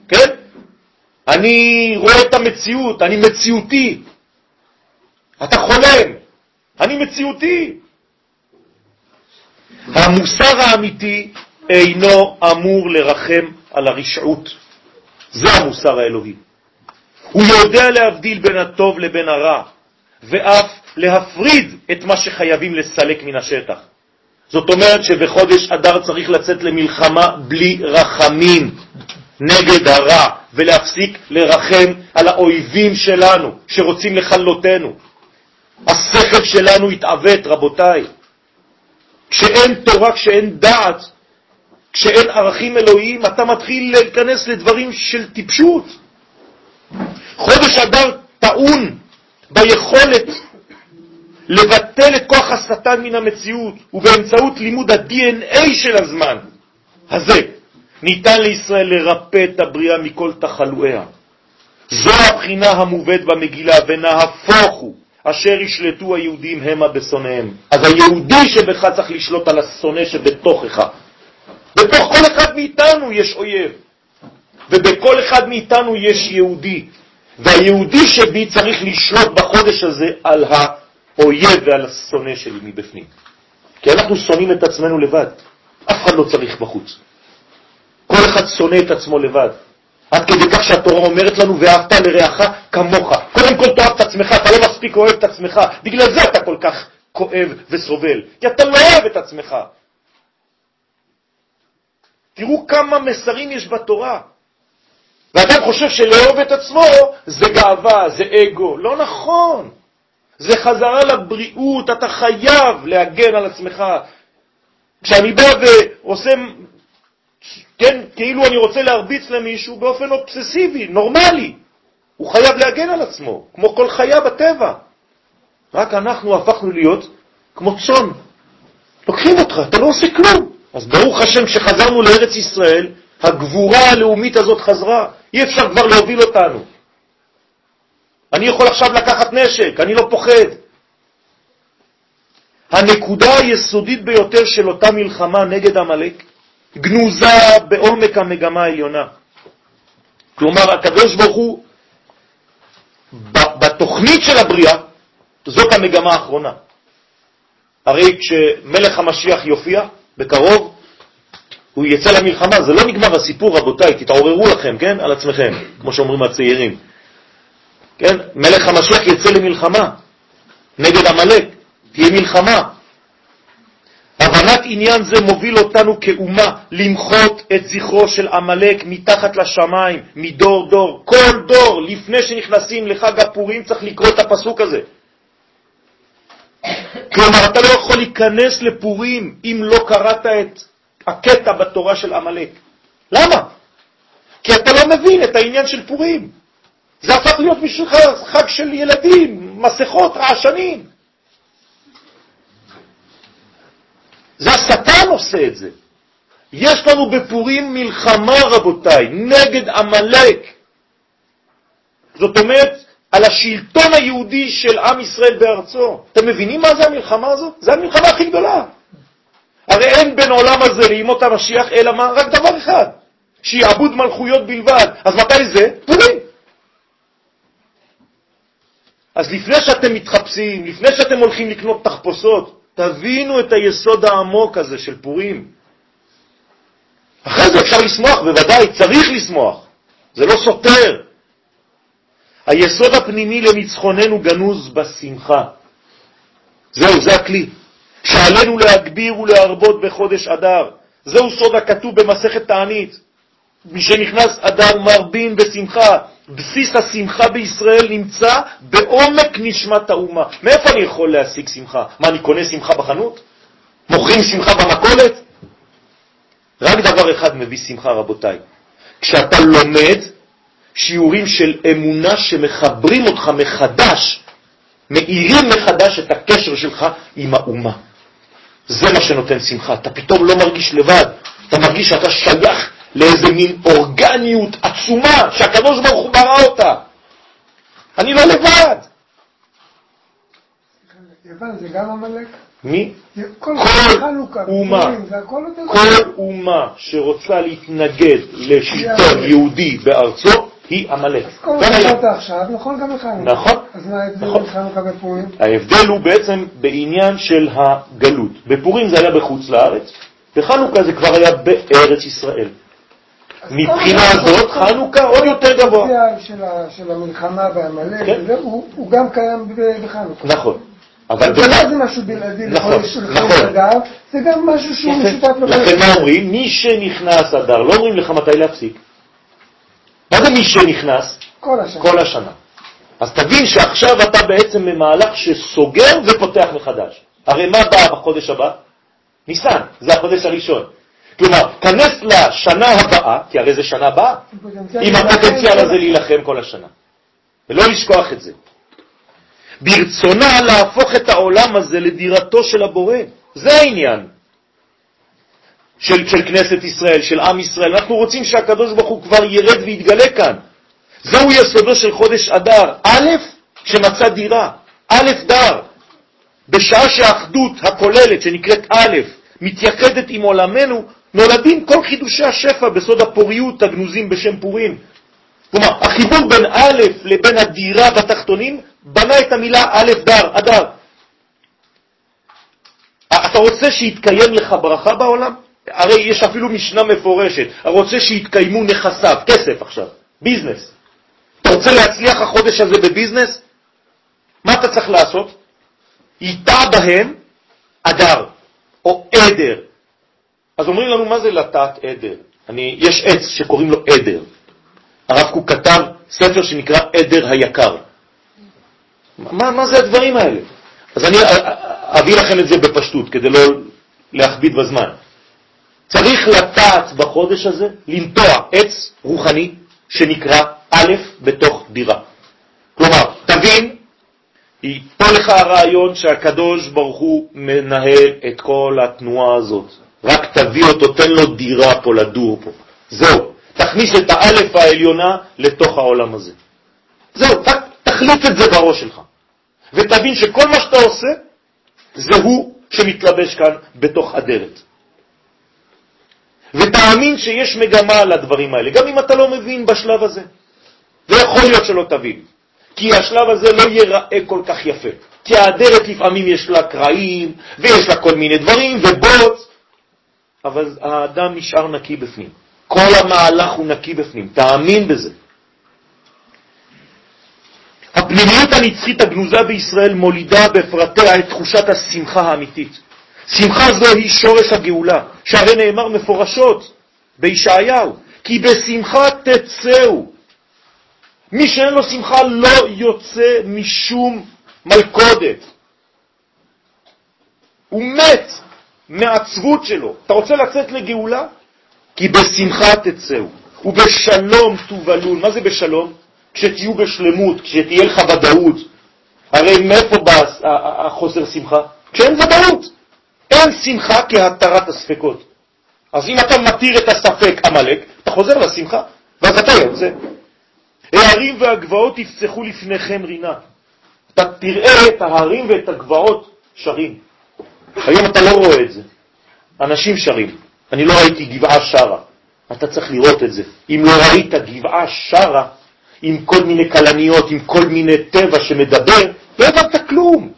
כן? אני רואה את המציאות, אני מציאותי. אתה חולם, אני מציאותי. המוסר האמיתי אינו אמור לרחם על הרשעות. זה המוסר האלוהי. הוא יודע להבדיל בין הטוב לבין הרע, ואף להפריד את מה שחייבים לסלק מן השטח. זאת אומרת שבחודש אדר צריך לצאת למלחמה בלי רחמים נגד הרע, ולהפסיק לרחם על האויבים שלנו שרוצים לחלותנו. השכל שלנו התעוות, רבותיי. כשאין תורה, כשאין דעת, כשאין ערכים אלוהיים, אתה מתחיל להיכנס לדברים של טיפשות. חודש אדר טעון ביכולת לבטל את כוח השטן מן המציאות, ובאמצעות לימוד ה-DNA של הזמן הזה ניתן לישראל לרפא את הבריאה מכל תחלואיה. זו הבחינה המובאת במגילה, ונהפוך הוא, אשר ישלטו היהודים המה בשונאיהם. אז היהודי שבך צריך לשלוט על השונא שבתוכך. בתוך כל אחד מאיתנו יש אויב, ובכל אחד מאיתנו יש יהודי. והיהודי שבי צריך לשלוט בחודש הזה על האויב ועל השונא שלי מבפנים. כי אנחנו שונאים את עצמנו לבד, אף אחד לא צריך בחוץ. כל אחד שונא את עצמו לבד. עד כדי כך שהתורה אומרת לנו, ואהבת לרעך כמוך. קודם כל תאהב את עצמך, אתה לא מספיק אוהב את עצמך, בגלל זה אתה כל כך כואב וסובל, כי אתה לא אוהב את עצמך. תראו כמה מסרים יש בתורה. ואדם חושב שלאהוב את עצמו זה גאווה, זה אגו. לא נכון. זה חזרה לבריאות, אתה חייב להגן על עצמך. כשאני בא ועושה, כן, כאילו אני רוצה להרביץ למישהו באופן אובססיבי, נורמלי, הוא חייב להגן על עצמו, כמו כל חיה בטבע. רק אנחנו הפכנו להיות כמו צאן. לוקחים אותך, אתה לא עושה כלום. אז ברוך השם שחזרנו לארץ ישראל, הגבורה הלאומית הזאת חזרה, אי אפשר כבר להוביל אותנו. אני יכול עכשיו לקחת נשק, אני לא פוחד. הנקודה היסודית ביותר של אותה מלחמה נגד עמלק גנוזה בעומק המגמה העליונה. כלומר, הקדוש ברוך הוא, בתוכנית של הבריאה, זאת המגמה האחרונה. הרי כשמלך המשיח יופיע בקרוב, הוא יצא למלחמה, זה לא נגמר הסיפור, רבותיי, תתעוררו לכם, כן, על עצמכם, כמו שאומרים הצעירים. כן, מלך המשיח יצא למלחמה נגד עמלק, תהיה מלחמה. הבנת עניין זה מוביל אותנו כאומה למחות את זכרו של עמלק מתחת לשמיים, מדור דור. כל דור, לפני שנכנסים לחג הפורים, צריך לקרוא את הפסוק הזה. כלומר, אתה לא יכול להיכנס לפורים אם לא קראת את הקטע בתורה של עמלק. למה? כי אתה לא מבין את העניין של פורים. זה הפך להיות בשבילך חג של ילדים, מסכות, רעשנים. זה השטן עושה את זה. יש לנו בפורים מלחמה, רבותיי, נגד עמלק. זאת אומרת, על השלטון היהודי של עם ישראל בארצו. אתם מבינים מה זה המלחמה הזאת? זה המלחמה הכי גדולה. הרי אין בין עולם הזה לימות המשיח אלא מה? רק דבר אחד, שיעבוד מלכויות בלבד. אז מתי זה? פורים. אז לפני שאתם מתחפשים, לפני שאתם הולכים לקנות תחפושות, תבינו את היסוד העמוק הזה של פורים. אחרי זה אפשר לשמוח, בוודאי, צריך לשמוח. זה לא סותר. היסוד הפנימי לניצחוננו גנוז בשמחה. זהו, זה הכלי. שעלינו להגביר ולהרבות בחודש אדר. זהו סוד הכתוב במסכת תענית. משנכנס אדר מרבין בשמחה. בסיס השמחה בישראל נמצא בעומק נשמת האומה. מאיפה אני יכול להשיג שמחה? מה, אני קונה שמחה בחנות? מוכרים שמחה במכולת? רק דבר אחד מביא שמחה, רבותיי. כשאתה לומד שיעורים של אמונה שמחברים אותך מחדש, מאירים מחדש את הקשר שלך עם האומה. זה מה שנותן שמחה. אתה פתאום לא מרגיש לבד, אתה מרגיש שאתה שייך לאיזה מין אורגניות עצומה שהקדוש ברוך הוא ברא אותה. אני לא לבד. יוון זה גם עמלק? מי? כל אומה, כל אומה שרוצה להתנגד לשלטון יהודי בארצו, היא עמלק. אז כל מה שאמרת עכשיו, נכון גם לחנוכה. נכון. אז מה ההבדל נכון. בין חנוכה ופורים? ההבדל הוא בעצם בעניין של הגלות. בפורים זה היה בחוץ לארץ, בחנוכה זה כבר היה בארץ ישראל. מבחינה זאת, חנוכה עוד יותר גבוה. של של המלחמה בעמלק, כן. וזה, הוא הוא גם קיים בחנוכה. נכון. אבל זה לא משהו בלעדי נכון, לחודש נכון. חודש אדר, זה גם משהו שהוא. משותף לכל לכן מה אומרים? מי שנכנס אדר, לא אומרים לך מתי להפסיק. זה מי שנכנס? כל השנה. כל השנה. אז תבין שעכשיו אתה בעצם במהלך שסוגר ופותח מחדש. הרי מה בא בחודש הבא? ניסן, זה החודש הראשון. כלומר, כנס לשנה הבאה, כי הרי זה שנה הבאה, עם הפוטנציאל הזה להילחם כל השנה. ולא לשכוח את זה. ברצונה להפוך את העולם הזה לדירתו של הבורא. זה העניין של, של כנסת ישראל, של עם ישראל. אנחנו רוצים שהקדוש ברוך הוא כבר ירד ויתגלה כאן. זהו יסודו של חודש אדר. א', שמצא דירה, א' דר. בשעה שהאחדות הכוללת, שנקראת א', מתייחדת עם עולמנו, נולדים כל חידושי השפע בסוד הפוריות הגנוזים בשם פורים. כלומר, החיבור בין א' לבין הדירה בתחתונים בנה את המילה א' דר, אדר. אתה רוצה שיתקיים לך ברכה בעולם? הרי יש אפילו משנה מפורשת, רוצה שיתקיימו נכסיו, כסף עכשיו, ביזנס. אתה רוצה להצליח החודש הזה בביזנס? מה אתה צריך לעשות? ייטע בהם אדר, או עדר. אז אומרים לנו, מה זה לטעת עדר? אני, יש עץ שקוראים לו עדר. הרב קוק כתב ספר שנקרא עדר היקר. מה, מה זה הדברים האלה? אז אני אביא לכם את זה בפשטות, כדי לא להכביד בזמן. צריך לטעת בחודש הזה, לנטוע עץ רוחני שנקרא א' בתוך דירה. כלומר, תבין, פה לך הרעיון שהקדוש ברוך הוא מנהל את כל התנועה הזאת. רק תביא אותו, תן לו דירה פה, לדור פה. זהו, תכניס את האלף העליונה לתוך העולם הזה. זהו, רק תחליף את זה בראש שלך. ותבין שכל מה שאתה עושה, זה הוא שמתלבש כאן בתוך הדלת. ותאמין שיש מגמה לדברים האלה, גם אם אתה לא מבין בשלב הזה. ויכול להיות שלא תבין, כי השלב הזה לא ייראה כל כך יפה. כי האדרת לפעמים יש לה קרעים, ויש לה כל מיני דברים, ובוץ, אבל האדם נשאר נקי בפנים. כל המהלך הוא נקי בפנים, תאמין בזה. הפנימיות הנצחית הגנוזה בישראל מולידה בפרטיה את תחושת השמחה האמיתית. שמחה זו היא שורש הגאולה, שהרי נאמר מפורשות בישעיהו, כי בשמחה תצאו. מי שאין לו שמחה לא יוצא משום מלכודת. הוא מת מהעצבות שלו. אתה רוצה לצאת לגאולה? כי בשמחה תצאו, ובשלום תובלון. מה זה בשלום? כשתהיו בשלמות, כשתהיה לך ודאות. הרי מאיפה בא החוסר שמחה? כשאין ודאות. אין שמחה כהתרת הספקות. אז אם אתה מתיר את הספק עמלק, אתה חוזר לשמחה, ואז אתה יוצא. ההרים והגבעות יפצחו לפניכם רינה. אתה תראה את ההרים ואת הגבעות שרים. היום אתה לא רואה את זה. אנשים שרים. אני לא ראיתי גבעה שרה. אתה צריך לראות את זה. אם לא ראית גבעה שרה, עם כל מיני קלניות, עם כל מיני טבע שמדבר, לא הבנת כלום.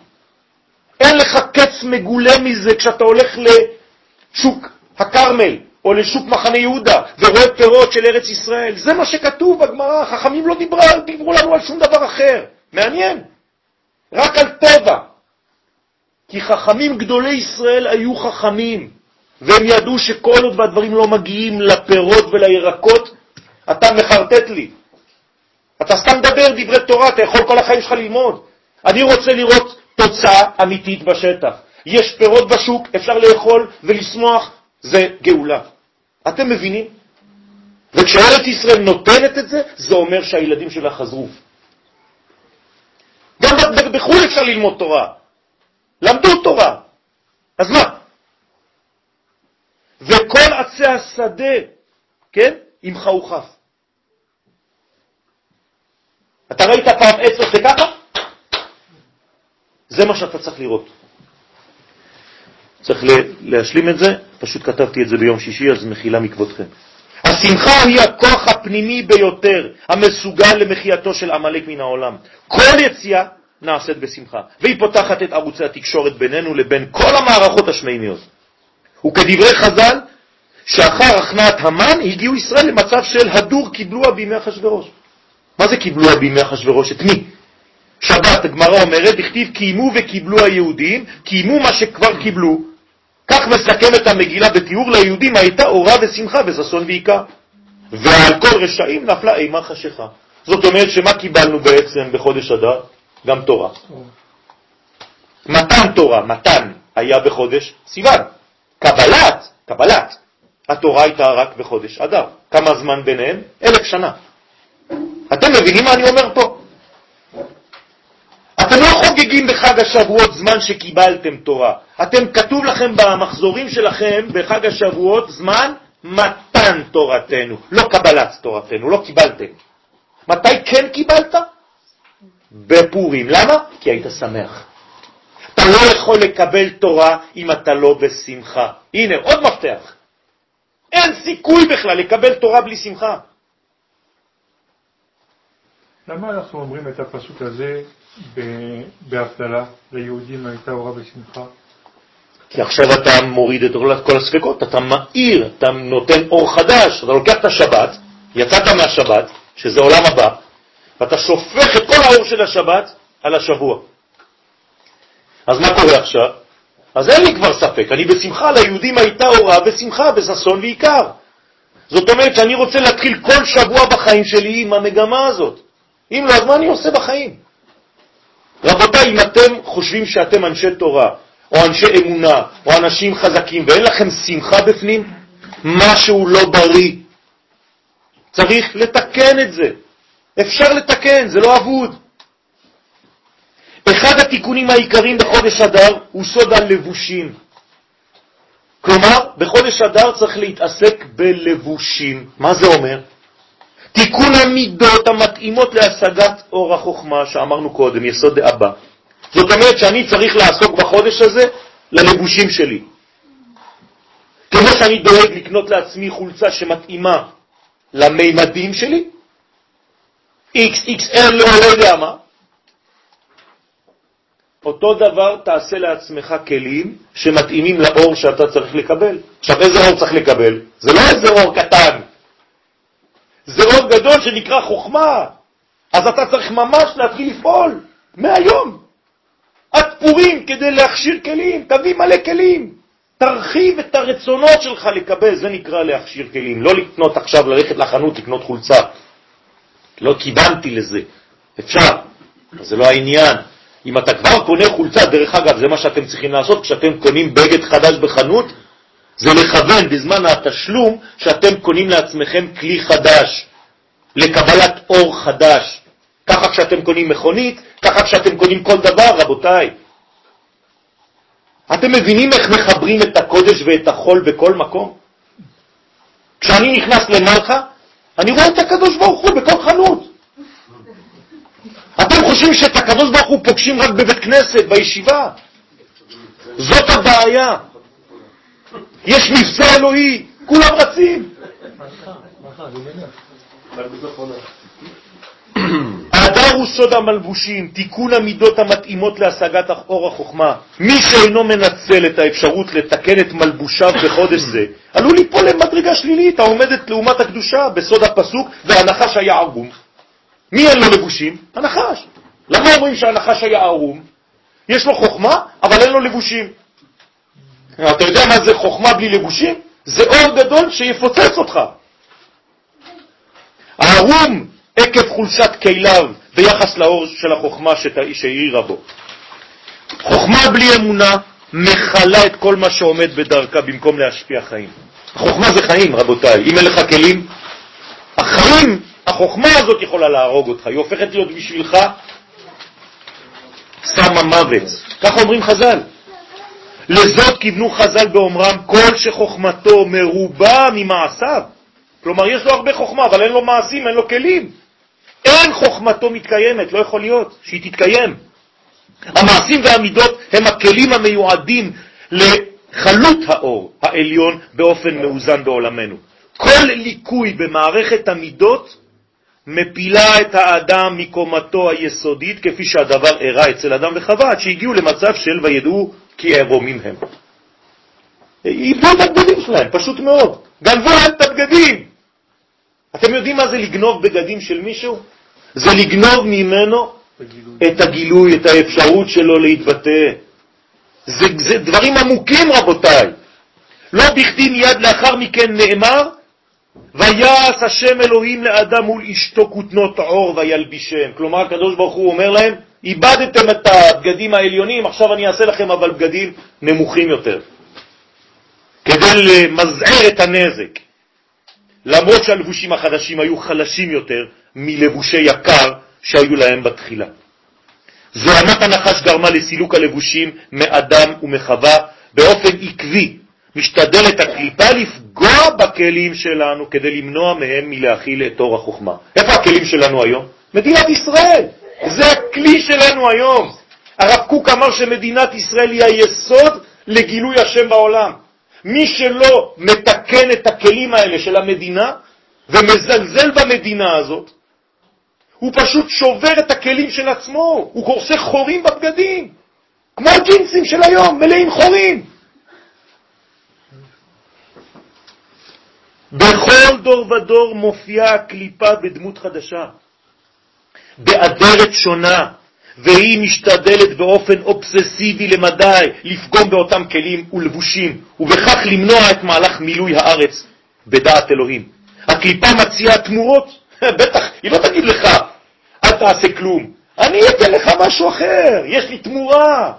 אין לך קץ מגולה מזה כשאתה הולך לשוק הכרמל או לשוק מחנה יהודה ורואה פירות של ארץ ישראל. זה מה שכתוב בגמרא, חכמים לא דיברו, דיברו לנו על שום דבר אחר. מעניין. רק על טבע. כי חכמים גדולי ישראל היו חכמים, והם ידעו שכל עוד והדברים לא מגיעים לפירות ולירקות, אתה מחרטט לי. אתה סתם מדבר דברי תורה, אתה יכול כל החיים שלך ללמוד. אני רוצה לראות תוצאה אמיתית בשטח. יש פירות בשוק, אפשר לאכול ולשמוח, זה גאולה. אתם מבינים? וכשארץ ישראל נותנת את זה, זה אומר שהילדים שלה חזרו. גם בחו"ל אפשר ללמוד תורה. למדו תורה. אז מה? וכל עצי השדה, כן? עמך וכף. אתה ראית פעם עץ עושה ככה? זה מה שאתה צריך לראות. צריך להשלים את זה, פשוט כתבתי את זה ביום שישי, אז מחילה מכבודכם. השמחה היא הכוח הפנימי ביותר המסוגל למחייתו של עמלק מן העולם. כל יציאה נעשית בשמחה, והיא פותחת את ערוצי התקשורת בינינו לבין כל המערכות השמימיות. וכדברי חז"ל, שאחר הכנעת המן הגיעו ישראל למצב של הדור קיבלוה בימי אחשוורוש. מה זה קיבלוה בימי אחשוורוש? את מי? שבת, הגמרא אומרת, הכתיב קיימו וקיבלו היהודים, קיימו מה שכבר קיבלו. כך מסכמת המגילה בתיאור ליהודים הייתה אורה ושמחה וששון ועיקר. ועל כל רשעים נפלה אימה חשיכה. זאת אומרת שמה קיבלנו בעצם בחודש אדר? גם תורה. מתן תורה, מתן, היה בחודש סיוון. קבלת, קבלת, התורה הייתה רק בחודש אדר. כמה זמן ביניהם? אלף שנה. אתם מבינים מה אני אומר פה? חוגגים בחג השבועות זמן שקיבלתם תורה. אתם, כתוב לכם במחזורים שלכם בחג השבועות זמן מתן תורתנו, לא קבלת תורתנו, לא קיבלתם. מתי כן קיבלת? בפורים. למה? כי היית שמח. אתה לא יכול לקבל תורה אם אתה לא בשמחה. הנה, עוד מפתח. אין סיכוי בכלל לקבל תורה בלי שמחה. למה אנחנו אומרים את הפסוק הזה בהבדלה? ליהודים הייתה אורה בשמחה? כי עכשיו אתה מוריד את כל הספקות, אתה מאיר, אתה נותן אור חדש, אתה לוקח את השבת, יצאת מהשבת, שזה עולם הבא, ואתה שופך את כל האור של השבת על השבוע. אז מה קורה עכשיו? אז אין לי כבר ספק, אני בשמחה, ליהודים הייתה אורה בשמחה, בששון ועיקר. זאת אומרת שאני רוצה להתחיל כל שבוע בחיים שלי עם המגמה הזאת. אם לא, אז מה אני עושה בחיים? רבותיי, אם אתם חושבים שאתם אנשי תורה, או אנשי אמונה, או אנשים חזקים, ואין לכם שמחה בפנים, משהו לא בריא. צריך לתקן את זה. אפשר לתקן, זה לא אבוד. אחד התיקונים העיקריים בחודש אדר הוא סוד הלבושים. כלומר, בחודש אדר צריך להתעסק בלבושים. מה זה אומר? תיקון המידות המתאימות להשגת אור החוכמה שאמרנו קודם, יסוד דאבא. זאת אומרת שאני צריך לעסוק בחודש הזה ללבושים שלי. כמו שאני דואג לקנות לעצמי חולצה שמתאימה למימדים שלי, XXL לא, לא יודע מה, אותו דבר תעשה לעצמך כלים שמתאימים לאור שאתה צריך לקבל. עכשיו, איזה אור צריך לקבל? זה לא איזה אור קטן, זה אור גדול שנקרא חוכמה. אז אתה צריך ממש להתחיל לפעול מהיום. עד פורים כדי להכשיר כלים, תביא מלא כלים. תרחיב את הרצונות שלך לקבל, זה נקרא להכשיר כלים. לא לקנות עכשיו, ללכת לחנות, לקנות חולצה. לא כיוונתי לזה. אפשר, זה לא העניין. אם אתה כבר קונה חולצה, דרך אגב, זה מה שאתם צריכים לעשות כשאתם קונים בגד חדש בחנות, זה לכוון בזמן התשלום שאתם קונים לעצמכם כלי חדש, לקבלת אור חדש. ככה כשאתם קונים מכונית, ככה כשאתם קונים כל דבר, רבותיי. אתם מבינים איך מחברים את הקודש ואת החול בכל מקום? כשאני נכנס למלכה, אני רואה את הקדוש ברוך הוא בכל חנות. אתם חושבים שאת הקדוש ברוך הוא פוגשים רק בבית כנסת, בישיבה? זאת הבעיה. יש מבצע אלוהי, כולם רצים. האדר הוא סוד המלבושים, תיקון המידות המתאימות להשגת אור החוכמה. מי שאינו מנצל את האפשרות לתקן את מלבושיו בחודש זה, עלול ליפול למדרגה שלילית העומדת לעומת הקדושה בסוד הפסוק, והנחש היה ערום. מי אין לו לבושים? הנחש. למה אומרים שהנחש היה ערום? יש לו חוכמה, אבל אין לו לבושים. אתה יודע מה זה חוכמה בלי לבושים? זה אור גדול שיפוצץ אותך. הערום עקב חולשת כליו ביחס לאור של החוכמה שהאירה בו. חוכמה בלי אמונה מכלה את כל מה שעומד בדרכה במקום להשפיע חיים. חוכמה זה חיים, רבותיי. אם אין לך כלים, החיים, החוכמה הזאת יכולה להרוג אותך. היא הופכת להיות בשבילך סם המוות. ככה אומרים חז"ל. לזאת כיוונו חז"ל באומרם כל שחוכמתו מרובה ממעשיו. כלומר, יש לו הרבה חוכמה, אבל אין לו מעשים, אין לו כלים. אין חוכמתו מתקיימת, לא יכול להיות שהיא תתקיים. המעשים והמידות הם הכלים המיועדים לחלות האור העליון באופן מאוזן בעולמנו. כל ליקוי במערכת המידות מפילה את האדם מקומתו היסודית, כפי שהדבר אירע אצל אדם וחווה, עד שהגיעו למצב של וידעו כי ערומים הם. איבדו את הבגדים שלהם, פשוט מאוד. גנבו להם את הבגדים. אתם יודעים מה זה לגנוב בגדים של מישהו? זה לגנוב ממנו את הגילוי, את האפשרות שלו להתבטא. זה, זה דברים עמוקים, רבותיי. לא בכדי מיד לאחר מכן נאמר, ויעש השם אלוהים לאדם מול אשתו כותנות עור וילבישם. כלומר, הקדוש ברוך הוא אומר להם, איבדתם את הבגדים העליונים, עכשיו אני אעשה לכם אבל בגדים נמוכים יותר. כדי למזער את הנזק. למרות שהלבושים החדשים היו חלשים יותר מלבושי יקר שהיו להם בתחילה. זוהמת הנחש גרמה לסילוק הלבושים מאדם ומחווה באופן עקבי, משתדלת הקליפה לפגוע בכלים שלנו כדי למנוע מהם מלהכיל את אור החוכמה. איפה הכלים שלנו היום? מדינת ישראל. זה הכלי שלנו היום. הרב קוק אמר שמדינת ישראל היא היסוד לגילוי השם בעולם. מי שלא מתקן את הכלים האלה של המדינה ומזלזל במדינה הזאת, הוא פשוט שובר את הכלים של עצמו, הוא עושה חורים בבגדים, כמו הג'ינסים של היום, מלאים חורים. בכל דור ודור מופיעה הקליפה בדמות חדשה, באדרת שונה, והיא משתדלת באופן אובססיבי למדי לפגום באותם כלים ולבושים, ובכך למנוע את מהלך מילוי הארץ בדעת אלוהים. הקליפה מציעה תמורות, בטח, היא לא תגיד לך, אל תעשה כלום, אני אתן לך משהו אחר, יש לי תמורה.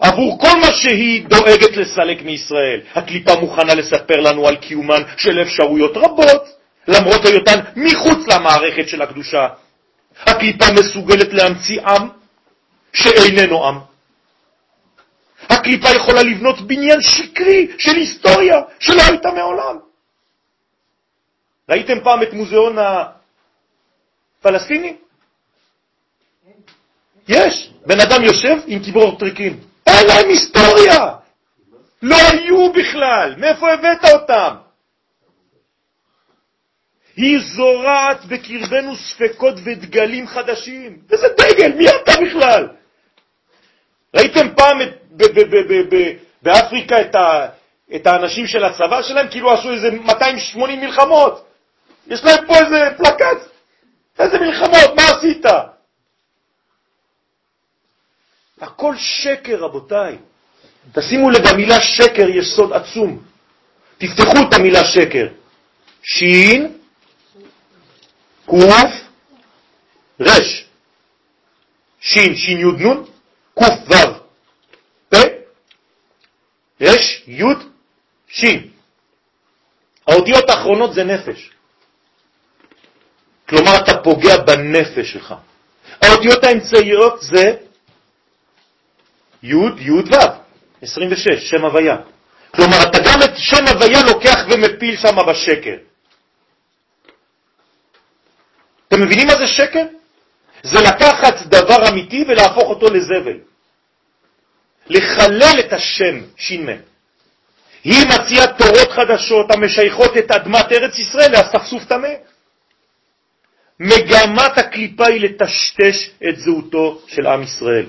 עבור כל מה שהיא דואגת לסלק מישראל, הקליפה מוכנה לספר לנו על קיומן של אפשרויות רבות, למרות היותן מחוץ למערכת של הקדושה. הקליפה מסוגלת להמציא עם שאיננו עם. הקליפה יכולה לבנות בניין שקרי של היסטוריה שלא הייתה מעולם. ראיתם פעם את מוזיאון הפלסטיני? יש. בן אדם יושב עם קיבור טריקים. אין להם היסטוריה. לא היו בכלל. מאיפה הבאת אותם? היא זורעת בקרבנו ספקות ודגלים חדשים. איזה דגל? מי אתה בכלל? ראיתם פעם באפריקה את, ה, את האנשים של הצבא שלהם כאילו עשו איזה 280 מלחמות? יש להם פה איזה פלקט? איזה מלחמות? מה עשית? הכל שקר, רבותיי. תשימו לב, המילה שקר יש סוד עצום. תפתחו את המילה שקר. שין, קוף, רש. שין, שין יוד נון, קוף וו, פה, רש, יוד, שין. האותיות האחרונות זה נפש. כלומר, אתה פוגע בנפש שלך. האותיות האמצעיות זה י', י', ו', 26, שם הוויה. כלומר, אתה גם את שם הוויה לוקח ומפיל שם בשקר. אתם מבינים מה זה שקר? זה לקחת דבר אמיתי ולהפוך אותו לזבל. לחלל את השם ש"מ. היא מציעה תורות חדשות המשייכות את אדמת ארץ ישראל לאספסוף טמא. מגמת הקליפה היא לטשטש את זהותו של עם ישראל.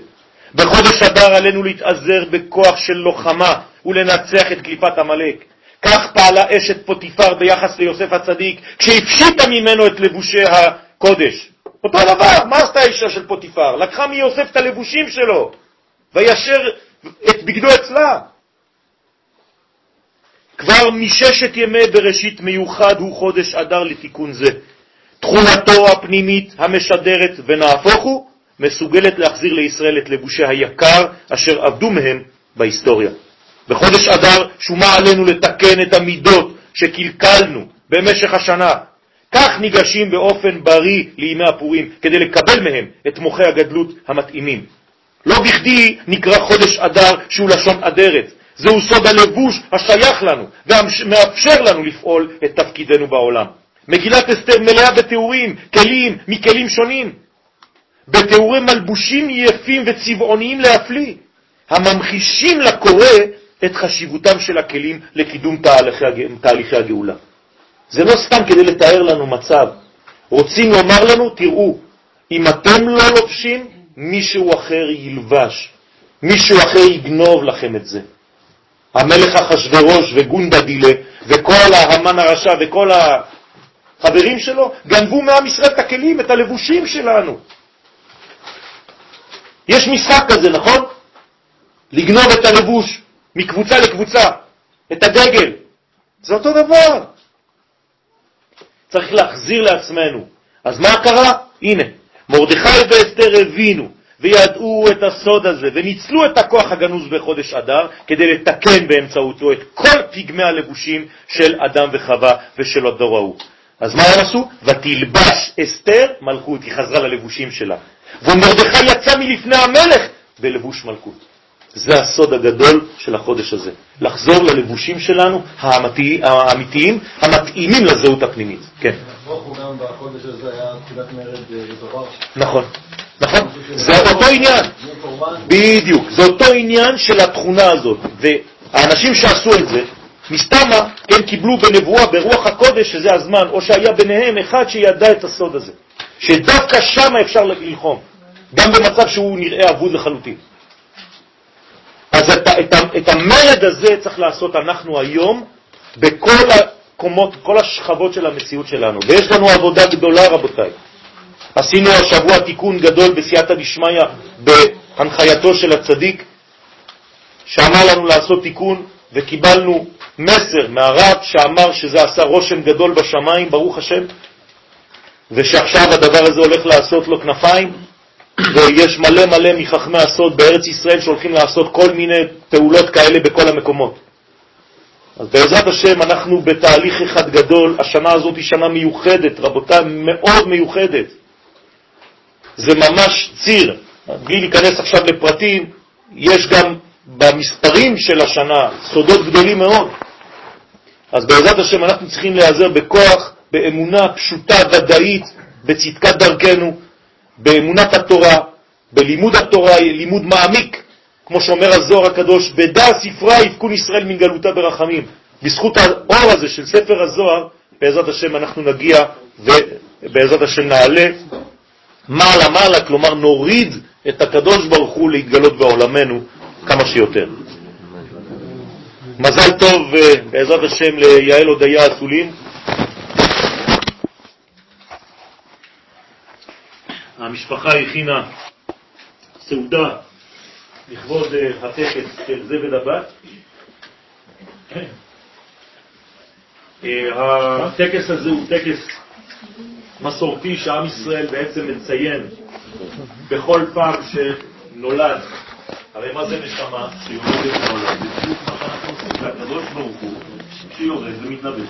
בחודש אדר עלינו להתעזר בכוח של לוחמה ולנצח את קליפת עמלק. כך פעלה אשת פוטיפר ביחס ליוסף הצדיק, כשהפשיטה ממנו את לבושי הקודש. אותו דבר, מה עשתה האישה של פוטיפר? לקחה מיוסף את הלבושים שלו, וישר את בגדו אצלה. כבר מששת ימי בראשית מיוחד הוא חודש אדר לתיקון זה. תכונתו הפנימית המשדרת ונהפוך הוא, מסוגלת להחזיר לישראל את לבושי היקר אשר עבדו מהם בהיסטוריה. בחודש אדר שומה עלינו לתקן את המידות שקלקלנו במשך השנה. כך ניגשים באופן בריא לימי הפורים, כדי לקבל מהם את מוחי הגדלות המתאימים. לא בכדי נקרא חודש אדר שהוא לשון אדרת. זהו סוד הלבוש השייך לנו ומאפשר לנו לפעול את תפקידנו בעולם. מגילת אסתר מלאה בתיאורים, כלים מכלים שונים, בתיאורי מלבושים יפים וצבעוניים להפליא, הממחישים לקורא את חשיבותם של הכלים לקידום תהליכי, תהליכי הגאולה. זה לא סתם כדי לתאר לנו מצב. רוצים לומר לנו, תראו, אם אתם לא לובשים, מישהו אחר ילבש, מישהו אחר יגנוב לכם את זה. המלך אחשורוש וגונדה דילה וכל ההמן הרשע וכל החברים שלו גנבו מעם ישראל את הכלים, את הלבושים שלנו. יש משחק כזה, נכון? לגנוב את הלבוש מקבוצה לקבוצה, את הדגל. זה אותו דבר. צריך להחזיר לעצמנו. אז מה קרה? הנה, מרדכי ואסתר הבינו וידעו את הסוד הזה וניצלו את הכוח הגנוז בחודש אדר כדי לתקן באמצעותו את כל פגמי הלבושים של אדם וחווה ושל הדור ההוא. אז מה הם עשו? ותלבש אסתר מלכות, היא חזרה ללבושים שלה. ומרדכי יצא מלפני המלך בלבוש מלכות. זה הסוד הגדול של החודש הזה. לחזור ללבושים שלנו האמיתי, האמיתיים, המתאימים לזהות הפנימית. כן. גם בחודש הזה היה תפילת מרד בדבר. נכון, נכון. זה אותו עניין. בדיוק. זה אותו עניין של התכונה הזאת. והאנשים שעשו את זה, מסתמה, כן, קיבלו בנבואה, ברוח הקודש, שזה הזמן, או שהיה ביניהם אחד שידע את הסוד הזה. שדווקא שם אפשר ללחום, גם במצב שהוא נראה אבוד לחלוטין. אז את, את, את המרד הזה צריך לעשות אנחנו היום בכל הקומות, כל השכבות של המציאות שלנו. ויש לנו עבודה גדולה, רבותיי. עשינו השבוע תיקון גדול בסייעתא דשמיא בהנחייתו של הצדיק, שאמר לנו לעשות תיקון, וקיבלנו מסר מהרב שאמר שזה עשה רושם גדול בשמיים, ברוך השם, ושעכשיו הדבר הזה הולך לעשות לו כנפיים, ויש מלא מלא מחכמי הסוד בארץ ישראל שהולכים לעשות כל מיני פעולות כאלה בכל המקומות. אז בעזרת השם אנחנו בתהליך אחד גדול, השנה הזאת היא שנה מיוחדת, רבותיי, מאוד מיוחדת. זה ממש ציר, בלי להיכנס עכשיו לפרטים, יש גם במספרים של השנה סודות גדולים מאוד. אז בעזרת השם אנחנו צריכים להיעזר בכוח, באמונה פשוטה, ודאית, בצדקת דרכנו, באמונת התורה, בלימוד התורה, לימוד מעמיק, כמו שאומר הזוהר הקדוש, בדע ספרה יפקון ישראל מן גלותה ברחמים. בזכות האור הזה של ספר הזוהר, בעזרת השם אנחנו נגיע ובעזרת השם נעלה מעלה מעלה, כלומר נוריד את הקדוש ברוך הוא להתגלות בעולמנו כמה שיותר. מזל טוב בעזרת השם ליעל הודיה אסולין. המשפחה הכינה סעודה לכבוד אה, הטקס של זבד הבת. אה, הטקס הזה הוא טקס מסורתי שעם ישראל בעצם מציין בכל פעם שנולד. הרי מה זה נשמה? שיורדת זה בדיוק מה שאנחנו עושים, והקדוש ברוך הוא שיורד ומתלבש